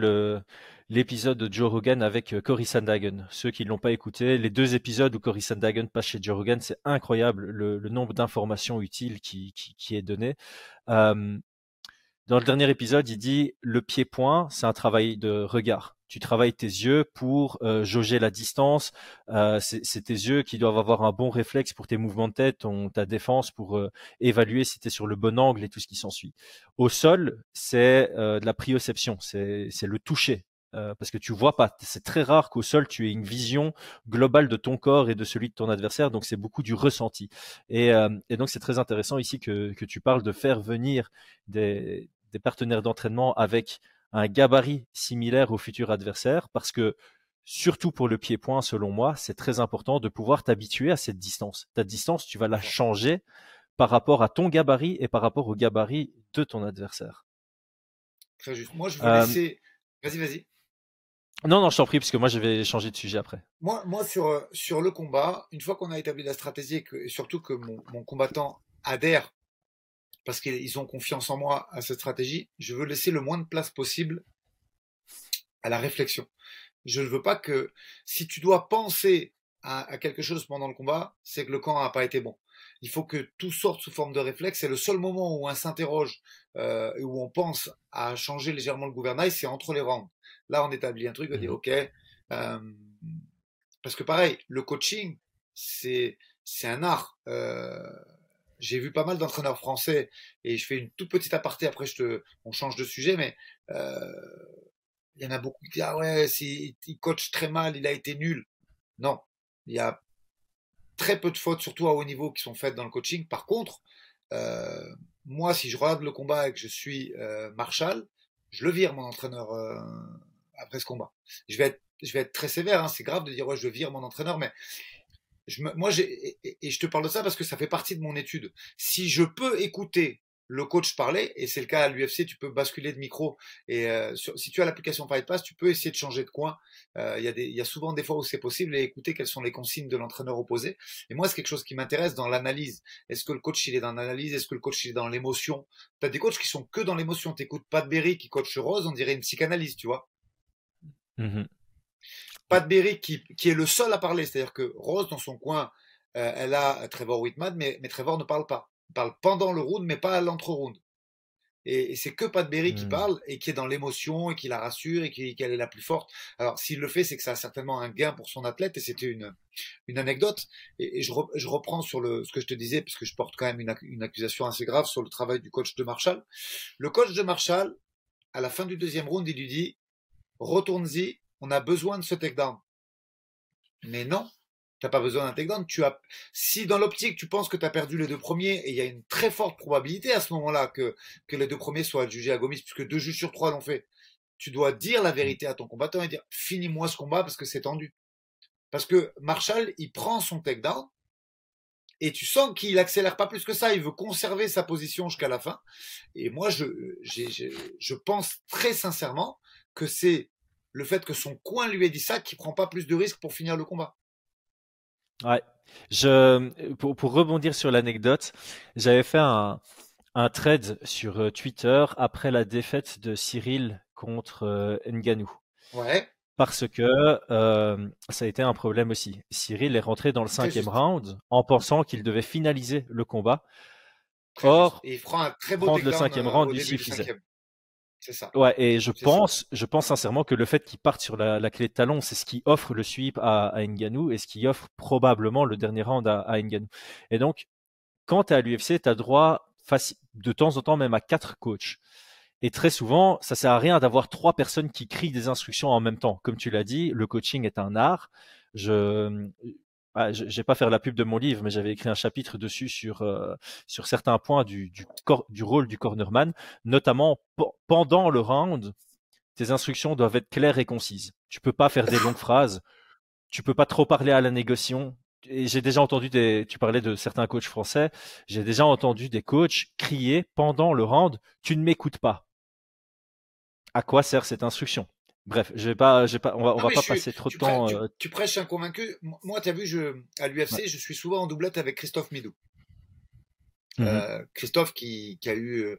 l'épisode de Joe Rogan avec Cory Sandagen. Ceux qui ne l'ont pas écouté, les deux épisodes où Cory Sandagen passe chez Joe Rogan, c'est incroyable le, nombre d'informations utiles qui, qui, est donné. Dans le dernier épisode, il dit le pied-point, c'est un travail de regard. Tu travailles tes yeux pour euh, jauger la distance. Euh, c'est tes yeux qui doivent avoir un bon réflexe pour tes mouvements de tête, ton, ta défense pour euh, évaluer si tu es sur le bon angle et tout ce qui s'ensuit. Au sol, c'est de la prioception, c'est le toucher. parce que tu vois pas, c'est très rare qu'au sol tu aies une vision globale de ton corps et de celui de ton adversaire, donc c'est beaucoup du ressenti. Et, et donc c'est très intéressant ici que, que tu parles de faire venir des, des partenaires d'entraînement avec un gabarit similaire au futur adversaire parce que surtout pour le pied-point, selon moi, c'est très important de pouvoir t'habituer à cette distance. Ta distance, tu vas la changer par rapport à ton gabarit et par rapport au gabarit de ton adversaire. Très juste. Moi, je vais euh, laisser. Vas-y, vas-y. Non, non, je t'en prie, parce que moi, je vais changer de sujet après. Moi, moi sur, euh, sur le combat, une fois qu'on a établi la stratégie et, que, surtout que mon combattant adhère parce qu'ils ont confiance en moi à cette stratégie, je veux laisser le moins de place possible à la réflexion. Je ne veux pas que si tu dois penser à, quelque chose pendant le combat, c'est que le camp n'a pas été bon. Il faut que tout sorte sous forme de réflexe. C'est le seul moment où on s'interroge, euh, où on pense à changer légèrement le gouvernail, c'est entre les rangs. Là, on établit un truc, on dit mmh OK. Euh, parce que pareil, le coaching, c'est c'est un art. Euh, j'ai vu pas mal d'entraîneurs français et je fais une toute petite aparté. Après, je te, on change de sujet, mais euh, il y en a beaucoup qui disent ah ouais, il coach très mal, il a été nul. Non, il y a très peu de fautes, surtout à haut niveau, qui sont faites dans le coaching. Par contre, euh, moi, si je regarde le combat et que je suis euh, Marshall, je le vire mon entraîneur euh, après ce combat. Je vais être, je vais être très sévère. Hein, c'est grave de dire ouais, je vire mon entraîneur, mais moi, j'ai, et, je te parle de ça parce que ça fait partie de mon étude. Si je peux écouter le coach parler, et c'est le cas à l'UFC, tu peux basculer de micro. Et euh, si tu as l'application Fight Pass, tu peux essayer de changer de coin. Euh, il y, y, a souvent des fois où c'est possible et écouter quelles sont les consignes de l'entraîneur opposé. Et moi, c'est quelque chose qui m'intéresse dans l'analyse. Est-ce que le coach il est dans l'analyse? Est-ce que le coach il est dans l'émotion? Tu as des coachs qui sont que dans l'émotion. T'écoutes Pat Berry qui coach Rose, on dirait une psychanalyse, tu vois. Mmh Pat Berry qui, qui est le seul à parler, c'est-à-dire que Rose dans son coin, euh, elle a Trevor Whitman, mais, mais Trevor ne parle pas. Il parle pendant le round, mais pas à l'entre-round. Et, c'est que Pat Berry qui hmm. parle et qui est dans l'émotion et qui la rassure et qui, qu'elle est la plus forte. Alors s'il le fait, c'est que ça a certainement un gain pour son athlète et c'était une, une anecdote. Et, je, je, reprends sur le, ce que je te disais, puisque je porte quand même une, une accusation assez grave sur le travail du coach de Marshall. Le coach de Marshall, à la fin du deuxième round, il lui dit retourne-y on a besoin de ce takedown. Mais non, tu n'as pas besoin d'un takedown. Tu as, si dans l'optique tu penses que tu as perdu les deux premiers, et il y a une très forte probabilité à ce moment-là que, que les deux premiers soient jugés à Gomis, puisque deux juges sur trois l'ont fait, tu dois dire la vérité à ton combattant et dire finis-moi ce combat parce que c'est tendu. Parce que Marshall, il prend son takedown et tu sens qu'il accélère pas plus que ça. Il veut conserver sa position jusqu'à la fin. Et moi, je, je pense très sincèrement que c'est le fait que son coin lui ait dit ça, qui prend pas plus de risques pour finir le combat. Ouais. Je, pour, rebondir sur l'anecdote, j'avais fait un, un thread sur euh, Twitter après la défaite de Cyril contre euh, Nganou. Ouais. Parce que euh, ça a été un problème aussi. Cyril est rentré dans le cinquième round en pensant qu'il devait finaliser le combat. Or, il prend un très beau prendre le cinquième round lui suffisait. C'est ça. Ouais, et je pense, je pense sincèrement que le fait qu'il parte sur la, clé de talon, c'est ce qui offre le sweep à, à Ngannou et ce qui offre probablement le dernier round à, à Ngannou. Et donc, quand tu es à l'UFC, tu as droit de temps en temps même à quatre coachs. Et très souvent, ça sert à rien d'avoir trois personnes qui crient des instructions en même temps. Comme tu l'as dit, le coaching est un art. Je, ah, je vais pas faire la pub de mon livre, mais j'avais écrit un chapitre dessus sur euh, certains points du rôle du cornerman, notamment pendant le round. Tes instructions doivent être claires et concises. Tu peux pas faire des longues phrases. Tu peux pas trop parler à la négociation. J'ai déjà entendu tu parlais de certains coachs français. J'ai déjà entendu des coachs crier pendant le round, tu ne m'écoutes pas. À quoi sert cette instruction? Bref, je vais pas, je pas, on va, on va pas passer trop de temps. Euh, tu, prêches un convaincu. Moi, tu as vu, je, à l'UFC, je suis souvent en doublette avec Christophe Midou. Mmh euh, Christophe qui, qui, a eu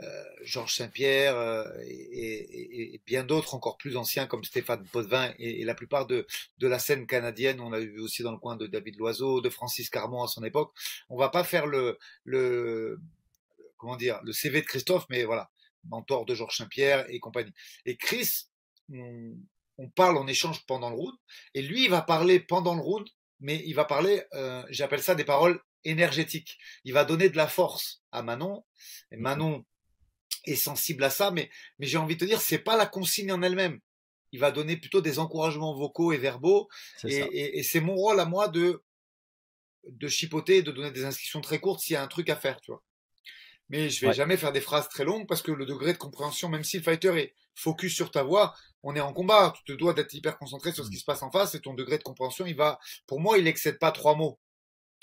euh, Georges Saint-Pierre et, et, bien d'autres encore plus anciens comme Stéphane Potvin et, la plupart de, de la scène canadienne. On a vu aussi dans le coin de David Loiseau, de Francis Carmon à son époque. On va pas faire le, le comment dire le CV de Christophe, mais voilà, mentor de Georges Saint-Pierre et compagnie. Et Chris, on, on, parle, on échange pendant le round, et lui, il va parler pendant le round, mais il va parler, euh, j'appelle ça des paroles énergétiques. Il va donner de la force à Manon, et Manon est sensible à ça, mais, mais j'ai envie de te dire, c'est pas la consigne en elle-même. Il va donner plutôt des encouragements vocaux et verbaux, et, et, et c'est mon rôle à moi de de chipoter, de donner des inscriptions très courtes s'il y a un truc à faire, tu vois. Mais je vais jamais faire des phrases très longues parce que le degré de compréhension, même si le fighter est focus sur ta voix, on est en combat, tu te dois d'être hyper concentré sur ce mm. qui se passe en face et ton degré de compréhension, il va, pour moi, il excède pas trois mots.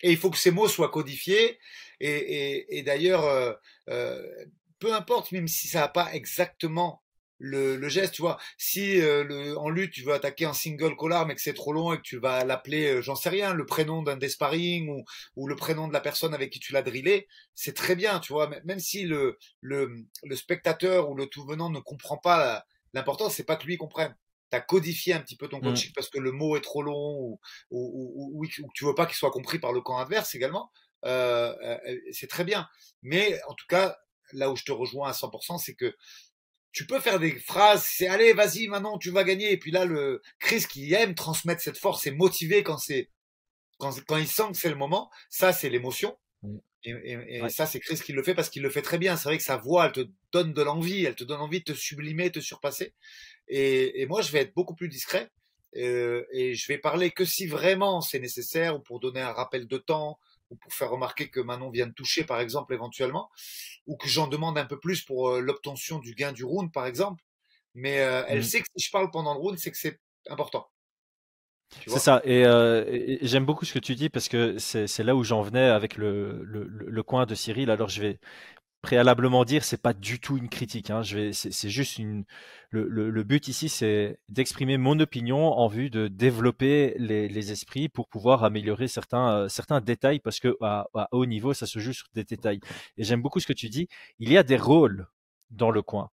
Et il faut que ces mots soient codifiés. Et, et, et d'ailleurs, euh, euh, peu importe, même si ça n'a pas exactement le, le, geste, tu vois. Si euh, le, en lutte, tu veux attaquer un single collar, mais que c'est trop long et que tu vas l'appeler, euh, j'en sais rien, le prénom d'un des ou, ou le prénom de la personne avec qui tu l'as drillé, c'est très bien, tu vois. Même si le, le, le spectateur ou le tout venant ne comprend pas l'important, c'est pas que lui comprenne. T'as codifié un petit peu ton mmh. coaching parce que le mot est trop long ou, ou, ou, ou tu veux pas qu'il soit compris par le camp adverse également. Euh, euh c'est très bien. Mais en tout cas, là où je te rejoins à 100%, c'est que tu peux faire des phrases, c'est allez, vas-y, maintenant tu vas gagner. Et puis là, le Chris qui aime transmettre cette force et motiver quand c'est quand, quand il sent que c'est le moment, ça c'est l'émotion. Mm. Et, ça c'est Chris qui le fait parce qu'il le fait très bien. C'est vrai que sa voix, elle te donne de l'envie, elle te donne envie de te sublimer, de te surpasser. Et, moi, je vais être beaucoup plus discret. Euh, et je vais parler que si vraiment c'est nécessaire ou pour donner un rappel de temps ou pour faire remarquer que Manon vient de toucher, par exemple, éventuellement, ou que j'en demande un peu plus pour euh, l'obtention du gain du round, par exemple. Mais euh, elle mmh. sait que si je parle pendant le round, c'est que c'est important. C'est ça, euh, et, j'aime beaucoup ce que tu dis parce que c'est là où j'en venais avec le, le, le, coin de Cyril. Alors je vais préalablement dire, c'est pas du tout une critique. Hein. Je vais, c'est juste une. Le, le, but ici, c'est d'exprimer mon opinion en vue de développer les, les esprits pour pouvoir améliorer certains euh, certains détails parce que à, à, haut niveau, ça se joue sur des détails. Et j'aime beaucoup ce que tu dis. Il y a des rôles dans le coin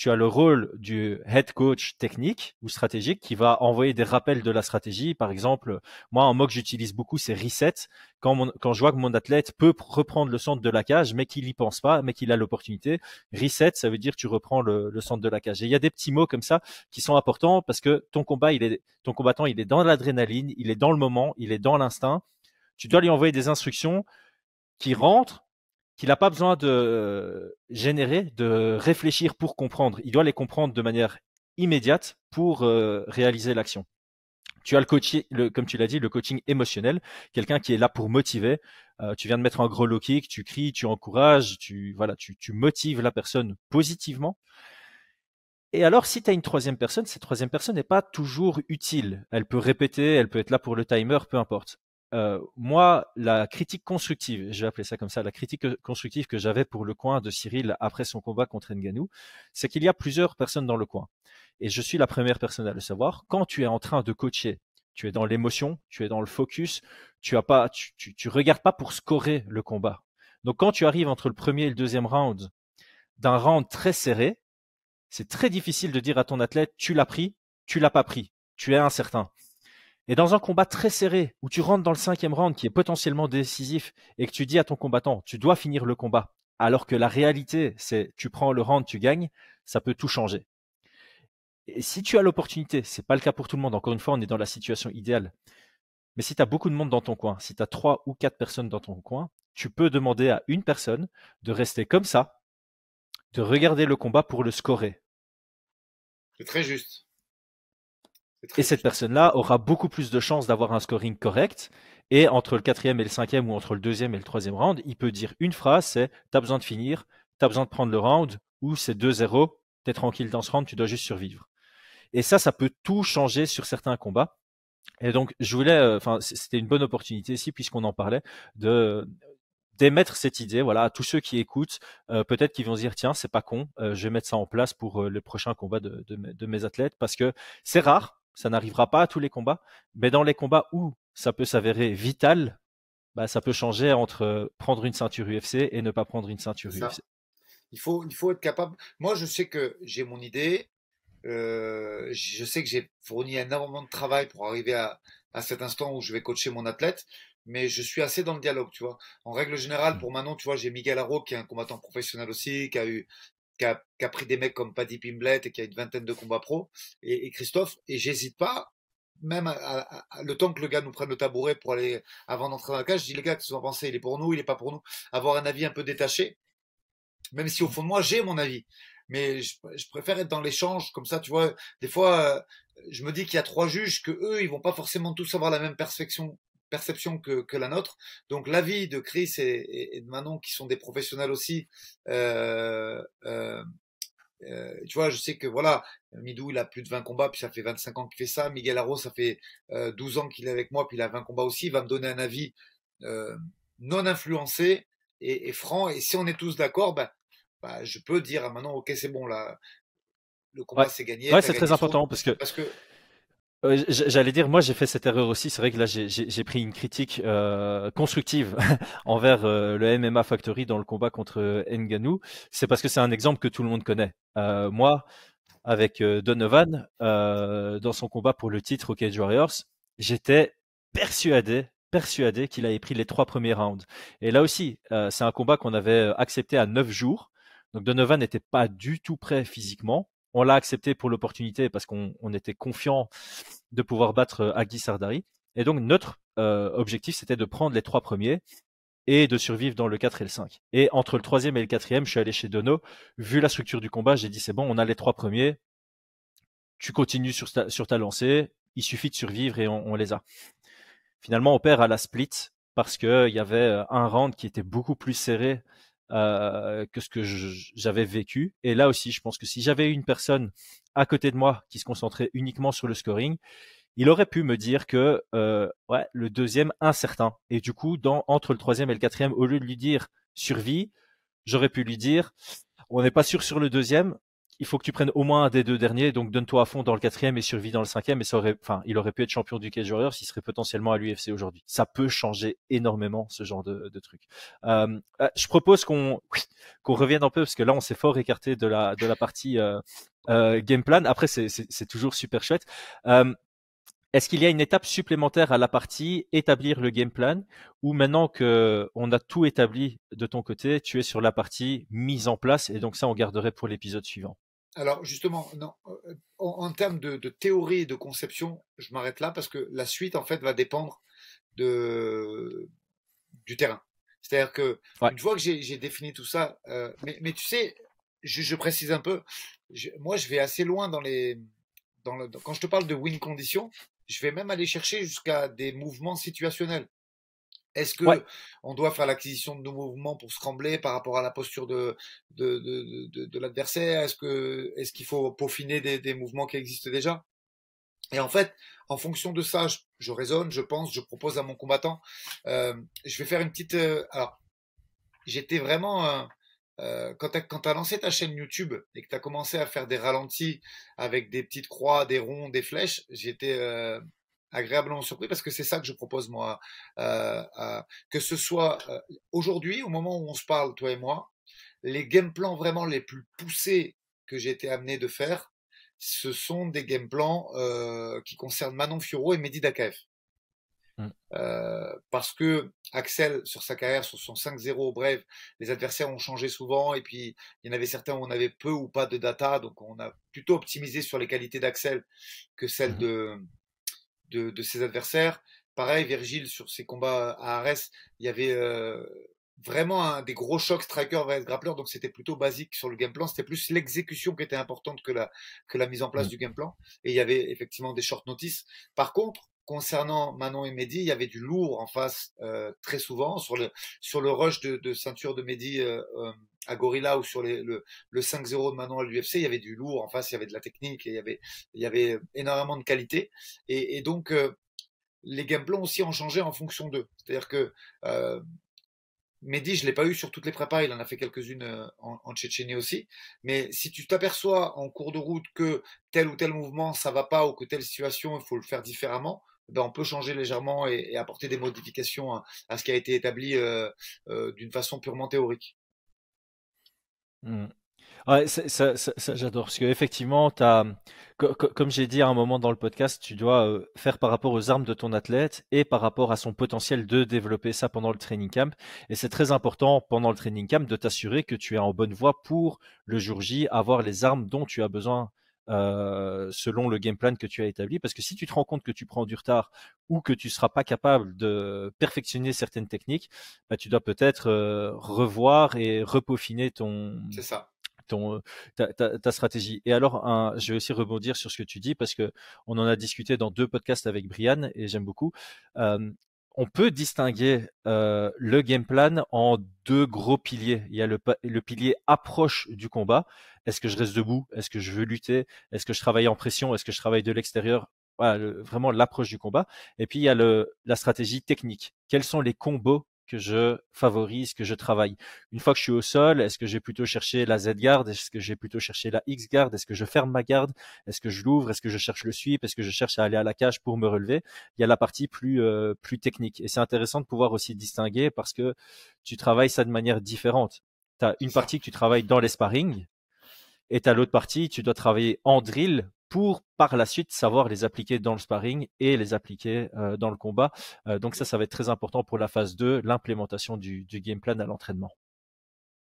tu as le rôle du head coach technique ou stratégique qui va envoyer des rappels de la stratégie. Par exemple, moi, mot que j'utilise beaucoup, c'est reset. Quand, quand je vois que mon athlète peut reprendre le centre de la cage, mais qu'il n'y pense pas, mais qu'il a l'opportunité, reset, ça veut dire tu reprends le, centre de la cage. Et il y a des petits mots comme ça qui sont importants parce que ton combat, ton combattant, il est dans l'adrénaline, il est dans le moment, il est dans l'instinct. Tu dois lui envoyer des instructions qui rentrent qu'il n'a pas besoin de générer, de réfléchir pour comprendre. Il doit les comprendre de manière immédiate pour euh, réaliser l'action. Tu as le coaching, comme tu l'as dit, le coaching émotionnel, quelqu'un qui est là pour motiver. Euh, tu viens de mettre un gros low kick, tu cries, tu encourages, tu voilà, tu, tu motives la personne positivement. Et alors, si tu as une troisième personne, cette troisième personne n'est pas toujours utile. Elle peut répéter, elle peut être là pour le timer, peu importe. Euh, moi, la critique constructive, je vais appeler ça comme ça, la critique constructive que j'avais pour le coin de Cyril après son combat contre Nganou, c'est qu'il y a plusieurs personnes dans le coin. Et je suis la première personne à le savoir. Quand tu es en train de coacher, tu es dans l'émotion, tu es dans le focus, tu as pas, tu, tu, tu regardes pas pour scorer le combat. Donc quand tu arrives entre le premier et le deuxième round d'un round très serré, c'est très difficile de dire à ton athlète, tu l'as pris, tu l'as pas pris, tu es incertain. Et dans un combat très serré, où tu rentres dans le cinquième round qui est potentiellement décisif et que tu dis à ton combattant, tu dois finir le combat, alors que la réalité, c'est tu prends le round, tu gagnes, ça peut tout changer. Et si tu as l'opportunité, c'est pas le cas pour tout le monde, encore une fois, on est dans la situation idéale. Mais si tu as beaucoup de monde dans ton coin, si tu as trois ou quatre personnes dans ton coin, tu peux demander à une personne de rester comme ça, de regarder le combat pour le scorer. C'est très juste. Et cette personne-là aura beaucoup plus de chances d'avoir un scoring correct. Et entre le quatrième et le cinquième, ou entre le deuxième et le troisième round, il peut dire une phrase, c'est t'as besoin de finir, t'as besoin de prendre le round, ou c'est 2-0, t'es tranquille dans ce round, tu dois juste survivre. Et ça, ça peut tout changer sur certains combats. Et donc, je voulais, euh, enfin, c'était une bonne opportunité ici, puisqu'on en parlait, de d'émettre cette idée, voilà, à tous ceux qui écoutent, euh, peut-être qu'ils vont se dire tiens, c'est pas con, euh, je vais mettre ça en place pour le prochain combat de, de, de mes athlètes, parce que c'est rare, ça n'arrivera pas à tous les combats, mais dans les combats où ça peut s'avérer vital, bah, ça peut changer entre prendre une ceinture UFC et ne pas prendre une ceinture UFC. Il faut, il faut être capable. Moi, je sais que j'ai mon idée. Euh, je sais que j'ai fourni énormément de travail pour arriver à, à cet instant où je vais coacher mon athlète, mais je suis assez dans le dialogue, tu vois. En règle générale, mmh. pour Manon, tu vois, j'ai Miguel Haro qui est un combattant professionnel aussi, qui a eu qui a, qui a, pris des mecs comme Paddy Pimblet et qui a une vingtaine de combats pro, et, et Christophe, et j'hésite pas, même à, le temps que le gars nous prenne le tabouret pour aller avant d'entrer dans la cage, je dis les gars, qu'est-ce que vous en pensez? Il est pour nous, il est pas pour nous. Avoir un avis un peu détaché, même si au fond de moi j'ai mon avis, mais je, je préfère être dans l'échange comme ça, tu vois. Des fois, je me dis qu'il y a trois juges que eux, ils vont pas forcément tous avoir la même perception perception que, que la nôtre. Donc l'avis de Chris et, et, de Manon, qui sont des professionnels aussi, euh, euh, euh, tu vois, je sais que voilà, Midou, il a plus de 20 combats, puis ça fait 25 ans qu'il fait ça. Miguel Arro, ça fait 12 ans qu'il est avec moi, puis il a 20 combats aussi. Il va me donner un avis non influencé et, et, franc. Et si on est tous d'accord, ben, ben, je peux dire à Manon, ok, c'est bon, là, le combat c'est gagné. Ouais, c'est très important parce que, parce que J'allais dire, moi j'ai fait cette erreur aussi. C'est vrai que là j'ai pris une critique euh, constructive envers euh, le MMA Factory dans le combat contre Nganou. C'est parce que c'est un exemple que tout le monde connaît. Euh, moi, avec euh, Donovan, euh, dans son combat pour le titre au Cage Warriors, j'étais persuadé, persuadé qu'il avait pris les trois premiers rounds. Et là aussi, c'est un combat qu'on avait accepté à neuf jours. Donc Donovan n'était pas du tout prêt physiquement on l'a accepté pour l'opportunité parce qu'on était confiant de pouvoir battre euh, Agui Sardari. Et donc notre euh, objectif, c'était de prendre les trois premiers et de survivre dans le 4 et le 5. Et entre le troisième et le quatrième, je suis allé chez Dono. Vu la structure du combat, j'ai dit c'est bon, on a les trois premiers. Tu continues sur ta, lancée. Il suffit de survivre et on, les a. Finalement, on perd à la split parce qu'il y avait euh, un round qui était beaucoup plus serré euh, que ce que j'avais vécu. Et là aussi, je pense que si j'avais une personne à côté de moi qui se concentrait uniquement sur le scoring, il aurait pu me dire que euh, ouais, le deuxième incertain. Et du coup, dans entre le troisième et le quatrième, au lieu de lui dire survie, j'aurais pu lui dire on n'est pas sûr sur le deuxième, il faut que tu prennes au moins un des deux derniers, donc donne-toi à fond dans le quatrième et survis dans le cinquième. Et ça aurait, il aurait pu être champion du Cage Warriors, il serait potentiellement à l'UFC aujourd'hui. Ça peut changer énormément ce genre de, de truc. Euh, euh je propose qu'on qu'on revienne un peu parce que là, on s'est fort écarté de la de la partie euh, euh, game plan. Après, c'est toujours super chouette. Est-ce qu'il y a une étape supplémentaire à la partie établir le game plan ou maintenant que on a tout établi de ton côté, tu es sur la partie mise en place et donc ça on garderait pour l'épisode suivant? Alors justement, non, euh, en, termes de, théorie et de conception, je m'arrête là parce que la suite en fait va dépendre de du terrain. C'est-à-dire que une fois que j'ai défini tout ça, euh, mais, mais, tu sais, je, précise un peu, moi je vais assez loin dans les dans le, quand je te parle de win condition, je vais même aller chercher jusqu'à des mouvements situationnels. Est-ce que on doit faire l'acquisition de nos mouvements pour scrambler par rapport à la posture de de, de, de, de l'adversaire? Est-ce que est-ce qu'il faut peaufiner des, des, mouvements qui existent déjà? Et en fait, en fonction de ça, je, je, raisonne, je pense, je propose à mon combattant. Euh, je vais faire une petite. Euh, alors, j'étais vraiment euh, quand tu as, as, lancé ta chaîne YouTube et que tu as commencé à faire des ralentis avec des petites croix, des ronds, des flèches, j'étais euh, agréablement surpris parce que c'est ça que je propose moi. Euh, euh, que ce soit euh, aujourd'hui, au moment où on se parle, toi et moi, les game plans vraiment les plus poussés que j'ai été amené de faire, ce sont des game plans euh, qui concernent Manon Fioro et Mehdi Dakaev. Euh, parce que Axel, sur sa carrière, sur son 5-0 bref, les adversaires ont changé souvent et puis il y en avait certains où on avait peu ou pas de data, donc on a plutôt optimisé sur les qualités d'Axel que celles mmh. De, de, ses adversaires. Pareil, Virgile, sur ses combats à Arès, il y avait euh, vraiment un, des gros chocs striker vs grappler, donc c'était plutôt basique sur le game plan. C'était plus l'exécution qui était importante que la, que la mise en place mm. du game plan. Et il y avait effectivement des short notices. Par contre, concernant Manon et Mehdi, il y avait du lourd en face euh, très souvent. Sur le, sur le rush de, de ceinture de Mehdi euh, euh à Gorilla ou sur le, le 5-0 de Manon à l'UFC, il y avait du lourd en face, il y avait de la technique et il y avait, énormément de qualité. Et, donc, euh, les game plans aussi ont changé en fonction d'eux. C'est-à-dire que euh, Mehdi, je l'ai pas eu sur toutes les prépas, il en a fait quelques-unes euh, en, en, Tchétchénie aussi. Mais si tu t'aperçois en cours de route que tel ou tel mouvement ça va pas ou que telle situation il faut le faire différemment, ben on peut changer légèrement et, apporter des modifications à, ce qui a été établi euh, d'une façon purement théorique. Mmh. Ça, j'adore parce que effectivement, comme j'ai dit à un moment dans le podcast, tu dois euh, faire par rapport aux armes de ton athlète et par rapport à son potentiel de développer ça pendant le training camp. Et c'est très important pendant le training camp de t'assurer que tu es en bonne voie pour le jour J avoir les armes dont tu as besoin selon le game plan que tu as établi. Parce que si tu te rends compte que tu prends du retard ou que tu ne seras pas capable de perfectionner certaines techniques, bah, tu dois peut-être euh, revoir et repeaufiner ton, ça. Ton, ta, ta, stratégie. Et alors, un, je vais aussi rebondir sur ce que tu dis parce que on en a discuté dans deux podcasts avec Brian et j'aime beaucoup. Euh, on peut distinguer euh, le game plan en deux gros piliers. Il y a le, pilier approche du combat. Est-ce que je reste debout? Est-ce que je veux lutter? Est-ce que je travaille en pression? Est-ce que je travaille de l'extérieur? Voilà, Vraiment l'approche du combat. Et puis il y a la stratégie technique. Quels sont les combos que je favorise, que je travaille. Une fois que je suis au sol, est-ce que j'ai plutôt cherché la Z-garde? Est-ce que j'ai plutôt cherché la X-garde? Est-ce que je ferme ma garde? Est-ce que je l'ouvre? Est-ce que je cherche le sweep? Est-ce que je cherche à aller à la cage pour me relever? Il y a la partie plus, euh, plus technique. Et c'est intéressant de pouvoir aussi distinguer parce que tu travailles ça de manière différente. Tu as une partie que tu travailles dans les sparring et tu as l'autre partie, tu dois travailler en drill pour par la suite savoir les appliquer dans le sparring et les appliquer euh, dans le combat. Euh, donc ça, ça va être très important pour la phase 2, l'implémentation du, game plan à l'entraînement.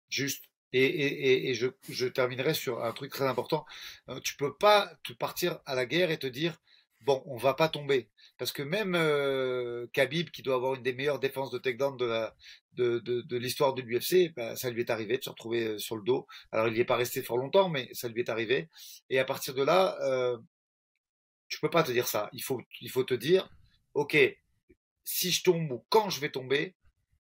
Juste. Et, je, terminerai sur un truc très important. Euh, tu peux pas te partir à la guerre et te dire bon, on va pas tomber. Parce que même euh, Khabib, qui doit avoir une des meilleures défenses de takedown de la de, de, de l'histoire de l'UFC, bah, ça lui est arrivé de se retrouver euh, sur le dos. Alors il n'y est pas resté fort longtemps, mais ça lui est arrivé. Et à partir de là, euh, tu peux pas te dire ça. Il faut il faut te dire, ok, si je tombe ou quand je vais tomber,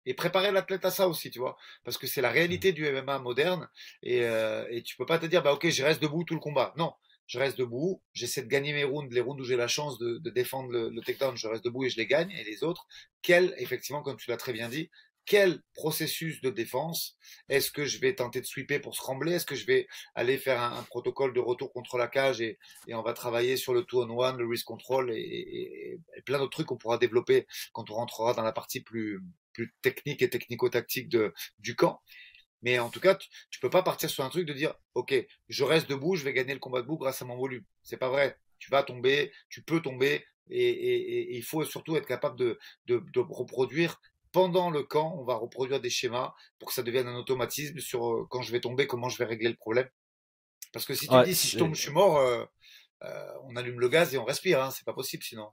et préparer l'athlète à ça aussi, tu vois, parce que c'est la réalité du MMA moderne et, euh, et tu peux pas te dire bah ok je reste debout tout le combat. Non, je reste debout, j'essaie de gagner mes rounds, les rounds où j'ai la chance de, défendre le, le, takedown, je reste debout et je les gagne, et les autres, quel, effectivement, comme tu l'as très bien dit, quel processus de défense Est-ce que je vais tenter de sweeper pour scrambler Est-ce que je vais aller faire un, protocole de retour contre la cage et, et, on va travailler sur le two-on-one, le risk control et, plein d'autres trucs qu'on pourra développer quand on rentrera dans la partie plus, plus technique et technico-tactique du camp mais en tout cas, tu, tu peux pas partir sur un truc de dire, OK, je reste debout, je vais gagner le combat debout grâce à mon volume. C'est pas vrai. Tu vas tomber, tu peux tomber, et, et, et il faut surtout être capable de, de, de, reproduire pendant le camp. On va reproduire des schémas pour que ça devienne un automatisme sur euh, quand je vais tomber, comment je vais régler le problème. Parce que si tu dis, si je tombe, je suis mort, euh, euh, on allume le gaz et on respire. Hein, c'est pas possible sinon.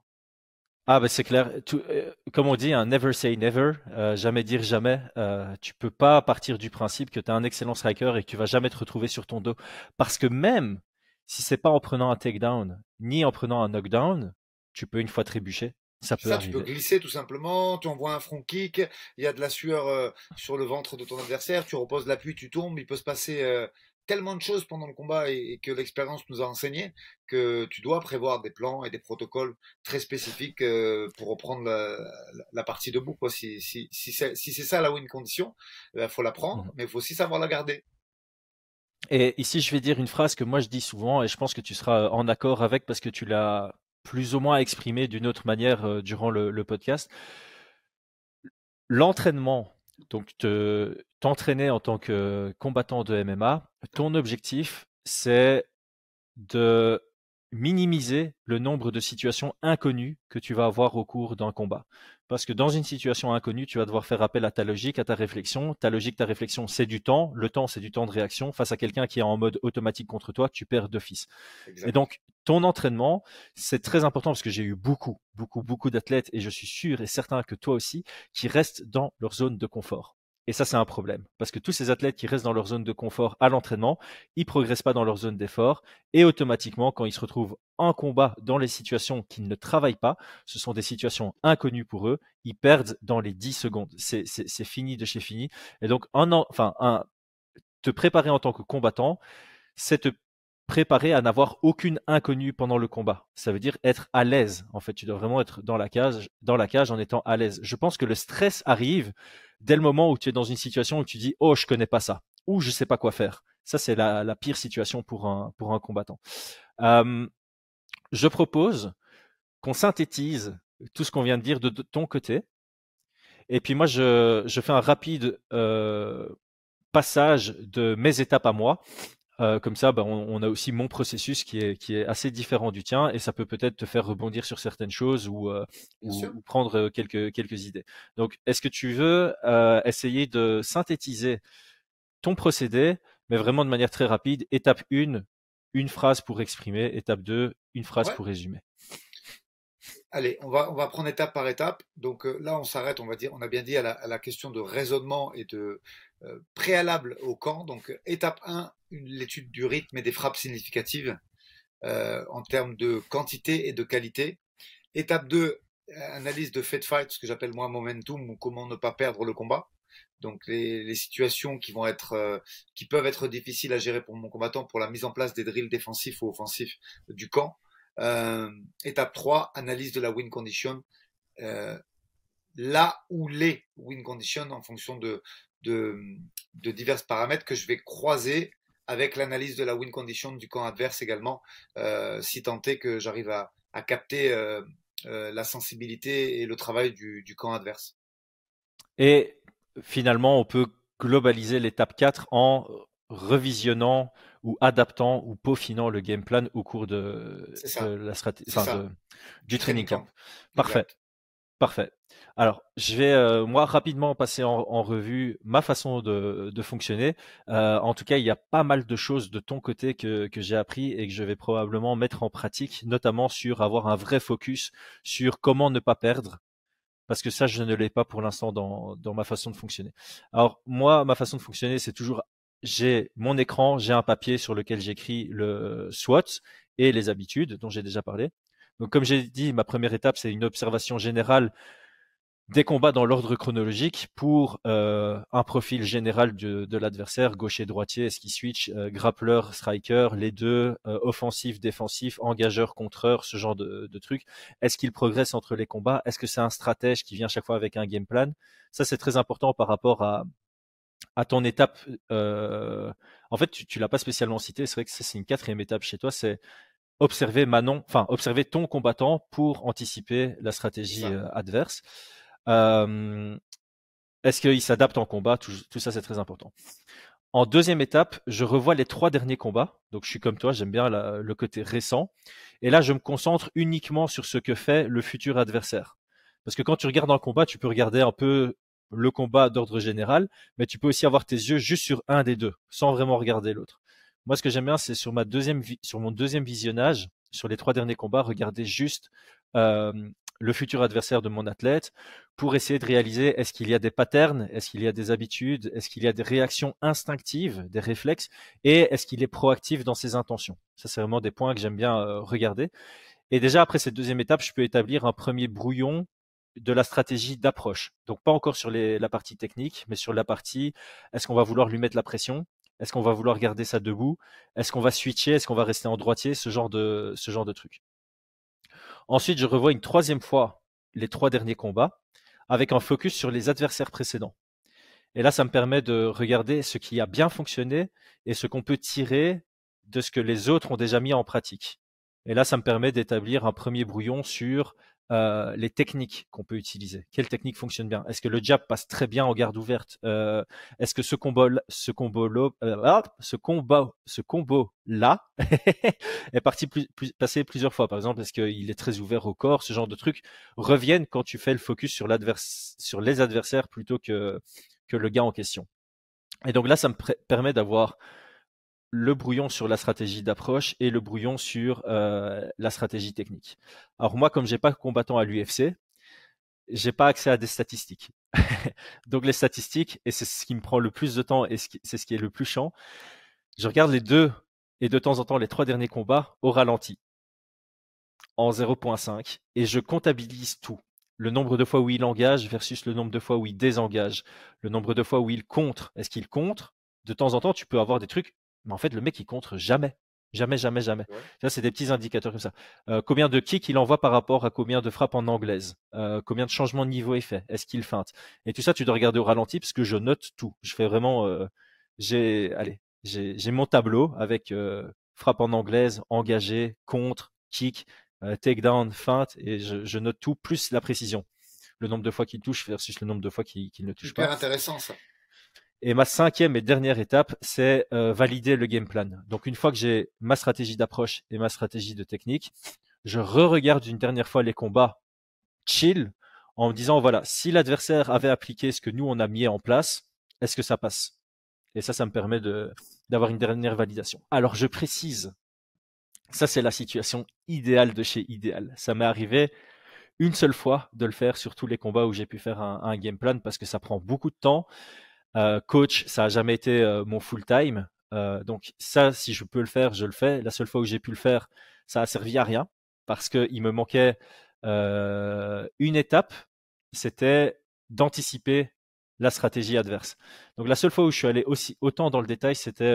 Ah, ben c'est clair. Euh, comme on dit, un never say never, euh, jamais dire jamais. Euh, tu peux pas partir du principe que tu as un excellent striker et que tu vas jamais te retrouver sur ton dos. Parce que même si c'est pas en prenant un takedown, ni en prenant un knockdown, tu peux une fois trébucher. Ça peut ça, Tu peux glisser tout simplement, tu envoies un front kick, il y a de la sueur euh, sur le ventre de ton adversaire, tu reposes l'appui, tu tombes, il peut se passer tellement de choses pendant le combat et, que l'expérience nous a enseigné que tu dois prévoir des plans et des protocoles très spécifiques euh, pour reprendre la, partie debout. Quoi. Si, si, si c'est ça la win condition, il faut la prendre, mmh mais il faut aussi savoir la garder. Et ici, je vais dire une phrase que moi je dis souvent et je pense que tu seras en accord avec parce que tu l'as plus ou moins exprimé d'une autre manière euh, durant le podcast. L'entraînement donc, t'entraîner en tant que combattant de MMA, ton objectif, c'est de minimiser le nombre de situations inconnues que tu vas avoir au cours d'un combat. Parce que dans une situation inconnue, tu vas devoir faire appel à ta logique, à ta réflexion. Ta logique, ta réflexion, c'est du temps. Le temps, c'est du temps de réaction. Face à quelqu'un qui est en mode automatique contre toi, tu perds d'office. Et donc, ton entraînement, c'est très important parce que j'ai eu beaucoup, beaucoup, beaucoup d'athlètes et je suis sûr et certain que toi aussi, qui restent dans leur zone de confort. Et ça, c'est un problème. Parce que tous ces athlètes qui restent dans leur zone de confort à l'entraînement, ils progressent pas dans leur zone d'effort. Et automatiquement, quand ils se retrouvent en combat dans les situations qu'ils ne travaillent pas, ce sont des situations inconnues pour eux, ils perdent dans les 10 secondes. C'est fini de chez fini. Et donc, enfin, te préparer en tant que combattant, c'est te préparer à n'avoir aucune inconnue pendant le combat. Ça veut dire être à l'aise. En fait, tu dois vraiment être dans la cage, dans la cage en étant à l'aise. Je pense que le stress arrive dès le moment où tu es dans une situation où tu dis oh je connais pas ça ou je sais pas quoi faire. Ça c'est la, pire situation pour un pour un combattant. Je propose qu'on synthétise tout ce qu'on vient de dire de, ton côté. Et puis moi je, je fais un rapide euh, passage de mes étapes à moi. Comme ça, bah, on, a aussi mon processus qui est, qui est assez différent du tien et ça peut peut-être te faire rebondir sur certaines choses ou, ou, prendre quelques, quelques idées. Donc, est-ce que tu veux essayer de synthétiser ton procédé, mais vraiment de manière très rapide Étape 1, une phrase pour exprimer. Étape 2, une phrase pour résumer? Allez, on va, on va prendre étape par étape. Donc euh, là, on s'arrête, on va dire, on a bien dit à la, question de raisonnement et de euh, préalable au camp. Donc étape 1, l'étude du rythme et des frappes significatives euh, en termes de quantité et de qualité. Étape 2, analyse de fait fight, ce que j'appelle moi momentum ou comment ne pas perdre le combat. Donc les, les situations qui vont être, qui peuvent être difficiles à gérer pour mon combattant pour la mise en place des drills défensifs ou offensifs du camp. Euh, étape 3, analyse de la win condition. Euh, là où les win conditions en fonction de, de, de, divers paramètres que je vais croiser avec l'analyse de la win condition du camp adverse également, euh, si tant est que j'arrive à, à, capter euh, euh, la sensibilité et le travail du, du camp adverse. Et finalement, on peut globaliser l'étape 4 en revisionnant ou adaptant ou peaufinant le game plan au cours de, la stratégie, du training camp. Parfait. Parfait. Alors, je vais euh, moi rapidement passer en, revue ma façon de, fonctionner. Euh, en tout cas, il y a pas mal de choses de ton côté que, que j'ai appris et que je vais probablement mettre en pratique, notamment sur avoir un vrai focus sur comment ne pas perdre, parce que ça, je ne l'ai pas pour l'instant dans, dans ma façon de fonctionner. Alors, moi, ma façon de fonctionner, c'est toujours j'ai mon écran, j'ai un papier sur lequel j'écris le SWOT et les habitudes dont j'ai déjà parlé. Donc, comme j'ai dit, ma première étape, c'est une observation générale des combats dans l'ordre chronologique pour euh, un profil général de, de l'adversaire, gaucher, droitier, est-ce qu'il switch, euh, grappleur, striker, les deux, euh, offensif, défensif, engageur, contreur, ce genre de, de trucs. Est-ce qu'il progresse entre les combats? Est-ce que c'est un stratège qui vient chaque fois avec un game plan? Ça, c'est très important par rapport à, à ton étape, euh, en fait, tu, tu l'as pas spécialement cité. C'est vrai que c'est une quatrième étape chez toi. C'est observer Manon, enfin observer ton combattant pour anticiper la stratégie euh, adverse. Euh, Est-ce qu'il s'adapte en combat? Tout, tout ça, c'est très important. En deuxième étape, je revois les trois derniers combats. Donc, je suis comme toi, j'aime bien la, le côté récent. Et là, je me concentre uniquement sur ce que fait le futur adversaire. Parce que quand tu regardes un combat, tu peux regarder un peu le combat d'ordre général, mais tu peux aussi avoir tes yeux juste sur un des deux, sans vraiment regarder l'autre. Moi, ce que j'aime bien, c'est sur mon deuxième visionnage, sur les trois derniers combats, regarder juste le futur adversaire de mon athlète pour essayer de réaliser est-ce qu'il y a des patterns, est-ce qu'il y a des habitudes, est-ce qu'il y a des réactions instinctives, des réflexes, et est-ce qu'il est proactif dans ses intentions. Ça, c'est vraiment des points que j'aime bien regarder. Et déjà après cette deuxième étape, je peux établir un premier brouillon de la stratégie d'approche. Donc pas encore sur la partie technique, mais sur la partie est-ce qu'on va vouloir lui mettre la pression? Est-ce qu'on va vouloir garder ça debout? Est-ce qu'on va switcher? Est-ce qu'on va rester en droitier? Ce genre de ce genre de truc. Ensuite, je revois une troisième fois les trois derniers combats avec un focus sur les adversaires précédents. Et là, ça me permet de regarder ce qui a bien fonctionné et ce qu'on peut tirer de ce que les autres ont déjà mis en pratique. Et là, ça me permet d'établir un premier brouillon sur euh, les techniques qu'on peut utiliser. Quelle technique fonctionne bien? Est-ce que le jab passe très bien en garde ouverte? Euh, Est-ce que ce combo, ce combo, euh, ce combo, ce combo là est parti plus, passer plusieurs fois? Par exemple, est-ce qu'il est très ouvert au corps? Ce genre de trucs reviennent quand tu fais le focus sur sur les adversaires plutôt que que le gars en question. Et donc là, ça me permet d'avoir le brouillon sur la stratégie d'approche et le brouillon sur euh, la stratégie technique. Alors moi, comme j'ai pas combattant à l'UFC, j'ai pas accès à des statistiques. Donc les statistiques, et c'est ce qui me prend le plus de temps et c'est ce qui est le plus chiant, je regarde les deux et de temps en temps les trois derniers combats au ralenti en 0.5 et je comptabilise tout. Le nombre de fois où il engage versus le nombre de fois où il désengage. Le nombre de fois où il contre. Est-ce qu'il contre? De temps en temps, tu peux avoir des trucs mais en fait, le mec, il contre jamais. Jamais, jamais, jamais. Ça, c'est des petits indicateurs comme ça. Euh, combien de kicks il envoie par rapport à combien de frappes en anglaise? Euh, Combien de changements de niveau est fait? Est-ce qu'il feinte? Et tout ça, tu dois regarder au ralenti parce que je note tout. Je fais vraiment. Euh, j'ai, allez, j'ai mon tableau avec frappe en anglaise, engagé, contre, kick, takedown, feinte, et je, je, note tout plus la précision. Le nombre de fois qu'il touche versus le nombre de fois qu'il ne touche pas. Super intéressant ça. Et ma cinquième et dernière étape, c'est euh, valider le game plan. Donc une fois que j'ai ma stratégie d'approche et ma stratégie de technique, je re-regarde une dernière fois les combats chill en me disant voilà, si l'adversaire avait appliqué ce que nous on a mis en place, est-ce que ça passe? Et ça, ça me permet de d'avoir une dernière validation. Alors je précise, ça c'est la situation idéale de chez idéal. Ça m'est arrivé une seule fois de le faire sur tous les combats où j'ai pu faire un, game plan parce que ça prend beaucoup de temps coach, ça a jamais été euh, mon full time. Euh, donc ça, si je peux le faire, je le fais. La seule fois où j'ai pu le faire, ça a servi à rien parce qu'il me manquait une étape, c'était d'anticiper la stratégie adverse. Donc la seule fois où je suis allé aussi autant dans le détail, c'était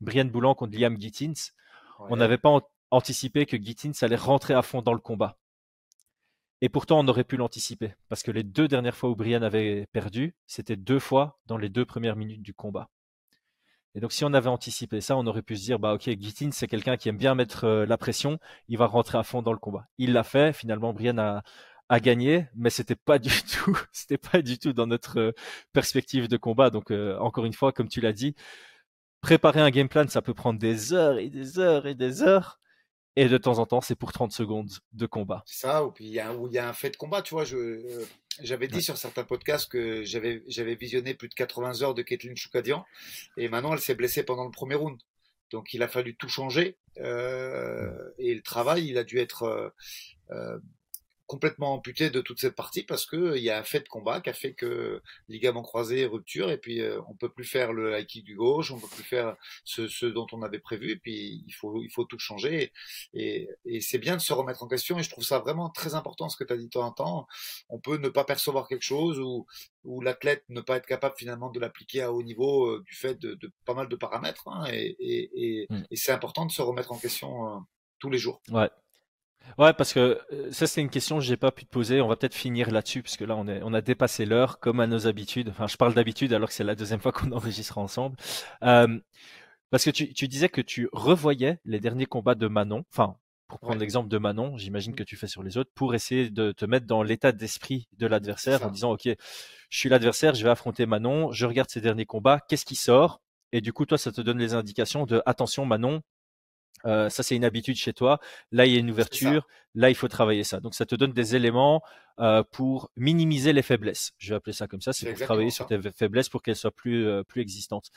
Brian Boulan contre Liam Gittins. On n'avait pas anticipé que Gittins allait rentrer à fond dans le combat. Et pourtant, on aurait pu l'anticiper, parce que les deux dernières fois où Brian avait perdu, c'était deux fois dans les deux premières minutes du combat. Et donc, si on avait anticipé ça, on aurait pu se dire, bah ok, Gitin, c'est quelqu'un qui aime bien mettre euh, la pression, il va rentrer à fond dans le combat. Il l'a fait, finalement, Brian a, a gagné, mais c'était pas du tout, c'était pas du tout dans notre euh, perspective de combat. Donc, euh, encore une fois, comme tu l'as dit, préparer un game plan, ça peut prendre des heures et des heures et des heures. Et de temps en temps, c'est pour 30 secondes de combat. C'est ça, ou puis il y, a, il y a un fait de combat, tu vois. Euh, j'avais dit sur certains podcasts que j'avais, visionné plus de 80 heures de Kathleen Choukadian, et maintenant elle s'est blessée pendant le premier round. Donc il a fallu tout changer, euh, et le travail, il a dû être euh complètement amputé de toute cette partie parce que il y a un fait de combat qui a fait que ligament croisé rupture et puis euh, on peut plus faire le high kick du gauche, on peut plus faire ce, ce, dont on avait prévu et puis il faut il faut tout changer et, et c'est bien de se remettre en question et je trouve ça vraiment très important ce que tu as dit toi un temps. On peut ne pas percevoir quelque chose ou ou l'athlète ne pas être capable finalement de l'appliquer à haut niveau euh, du fait de, de, pas mal de paramètres hein, et, et, et, mm. et c'est important de se remettre en question euh, tous les jours. Ouais, Ouais, parce que euh, ça c'est une question que j'ai pas pu te poser. On va peut-être finir là-dessus parce que là on est, on a dépassé l'heure comme à nos habitudes. Enfin, je parle d'habitude alors que c'est la deuxième fois qu'on enregistre ensemble. Euh, parce que tu, tu disais que tu revoyais les derniers combats de Manon. Enfin, pour prendre l'exemple de Manon, j'imagine que tu fais sur les autres pour essayer de te mettre dans l'état d'esprit de l'adversaire en disant ok, je suis l'adversaire, je vais affronter Manon, je regarde ses derniers combats, qu'est-ce qui sort? Et du coup, toi, ça te donne les indications de attention, Manon, euh, ça, c'est une habitude chez toi. Là, il y a une ouverture. Là, il faut travailler ça. Donc, ça te donne des éléments euh, pour minimiser les faiblesses. Je vais appeler ça comme ça. C'est pour travailler sur tes faiblesses pour qu'elles soient plus, euh, plus existantes.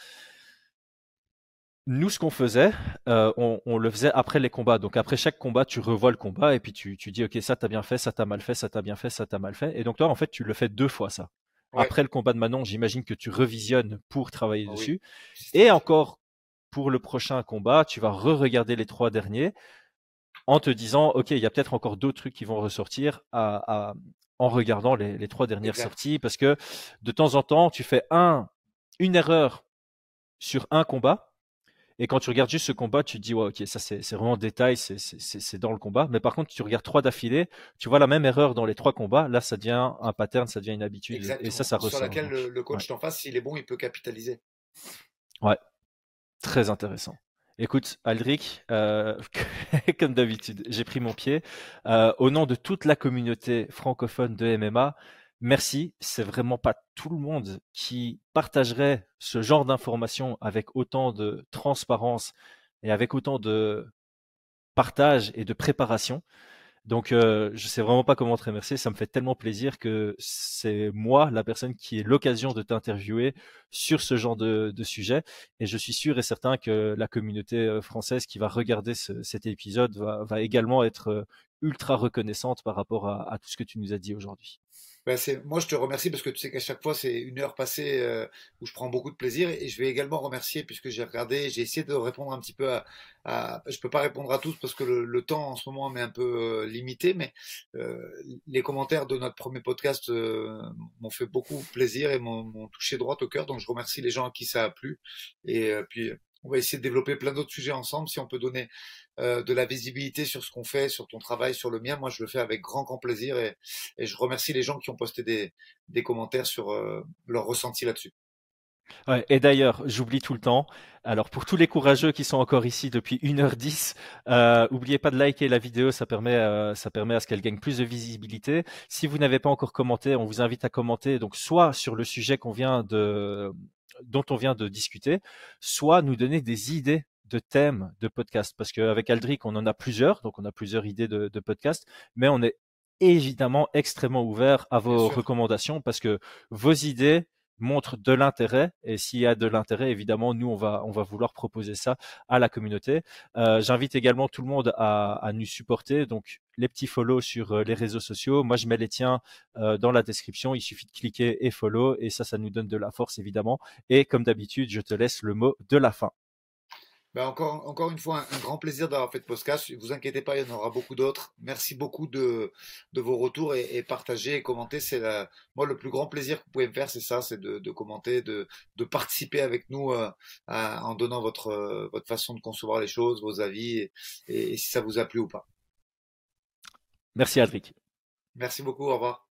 Nous, ce qu'on faisait, euh, on, on, le faisait après les combats. Donc, après chaque combat, tu revois le combat et puis tu, tu dis, OK, ça t'as bien fait, ça t'as mal fait, ça t'a bien fait, ça t'a mal fait. Et donc, toi, en fait, tu le fais deux fois, ça. Après le combat de Manon, j'imagine que tu revisionnes pour travailler ah dessus. Et encore pour le prochain combat, tu vas re-regarder les trois derniers en te disant, OK, il y a peut-être encore d'autres trucs qui vont ressortir à, en regardant les, trois dernières sorties, parce que de temps en temps, tu fais un, une erreur sur un combat, et quand tu regardes juste ce combat, tu te dis, ouais, ok, ça c'est vraiment détail, c'est dans le combat. Mais par contre, tu regardes trois d'affilée, tu vois la même erreur dans les trois combats, là ça devient un pattern, ça devient une habitude. Et ça, ça ressort. Sur laquelle le, coach t'en face, s'il est bon, il peut capitaliser. Ouais, Très intéressant. Écoute, Aldric, euh, comme d'habitude, j'ai pris mon pied. Euh, au nom de toute la communauté francophone de MMA, merci. C'est vraiment pas tout le monde qui partagerait ce genre d'informations avec autant de transparence et avec autant de partage et de préparation. Donc, euh, je sais vraiment pas comment te remercier. Ça me fait tellement plaisir que c'est moi la personne qui ait l'occasion de t'interviewer sur ce genre de, sujet. Et je suis sûr et certain que la communauté euh, française qui va regarder ce, cet épisode va, également être euh, ultra reconnaissante par rapport à tout ce que tu nous as dit aujourd'hui. Ben moi, je te remercie parce que tu sais qu'à chaque fois, c'est une heure passée euh, où je prends beaucoup de plaisir. Et je vais également remercier, puisque j'ai regardé, j'ai essayé de répondre un petit peu à. à je peux pas répondre à tous parce que le, le temps en ce moment m'est un peu euh, limité, mais euh, les commentaires de notre premier podcast euh, m'ont fait beaucoup plaisir et m'ont touché droit au cœur. Donc, je remercie les gens à qui ça a plu. Et puis, on va essayer de développer plein d'autres sujets ensemble. Si on peut donner euh, de la visibilité sur ce qu'on fait, sur ton travail, sur le mien, moi je le fais avec grand grand plaisir et, et je remercie les gens qui ont posté des, des commentaires sur euh, leur ressenti là-dessus. Ouais, et d'ailleurs, j'oublie tout le temps. Alors pour tous les courageux qui sont encore ici depuis 1h10, euh, oubliez pas de liker la vidéo, ça permet, euh, ça permet à ce qu'elle gagne plus de visibilité. Si vous n'avez pas encore commenté, on vous invite à commenter. Donc soit sur le sujet qu'on vient de dont on vient de discuter, soit nous donner des idées de thèmes de podcast. Parce qu'avec Aldric, on en a plusieurs, donc on a plusieurs idées de, de podcast, mais on est évidemment extrêmement ouvert à vos recommandations parce que vos idées montrent de l'intérêt et s'il y a de l'intérêt, évidemment, nous on va on va vouloir proposer ça à la communauté. Euh, J'invite également tout le monde à, à, nous supporter. Donc les petits follow sur euh, les réseaux sociaux. Moi je mets les tiens euh, dans la description. Il suffit de cliquer et follow et ça ça nous donne de la force évidemment. Et comme d'habitude, je te laisse le mot de la fin. Ben encore, encore une fois, un, grand plaisir d'avoir fait de podcast. Ne vous inquiétez pas, il y en aura beaucoup d'autres. Merci beaucoup de, de vos retours et, et partager et commenter. C'est moi le plus grand plaisir que vous pouvez me faire, c'est ça, c'est de, de, commenter, de, de participer avec nous euh, en donnant votre, euh, votre façon de concevoir les choses, vos avis et, et, si ça vous a plu ou pas. Merci Adric. Merci beaucoup, au revoir.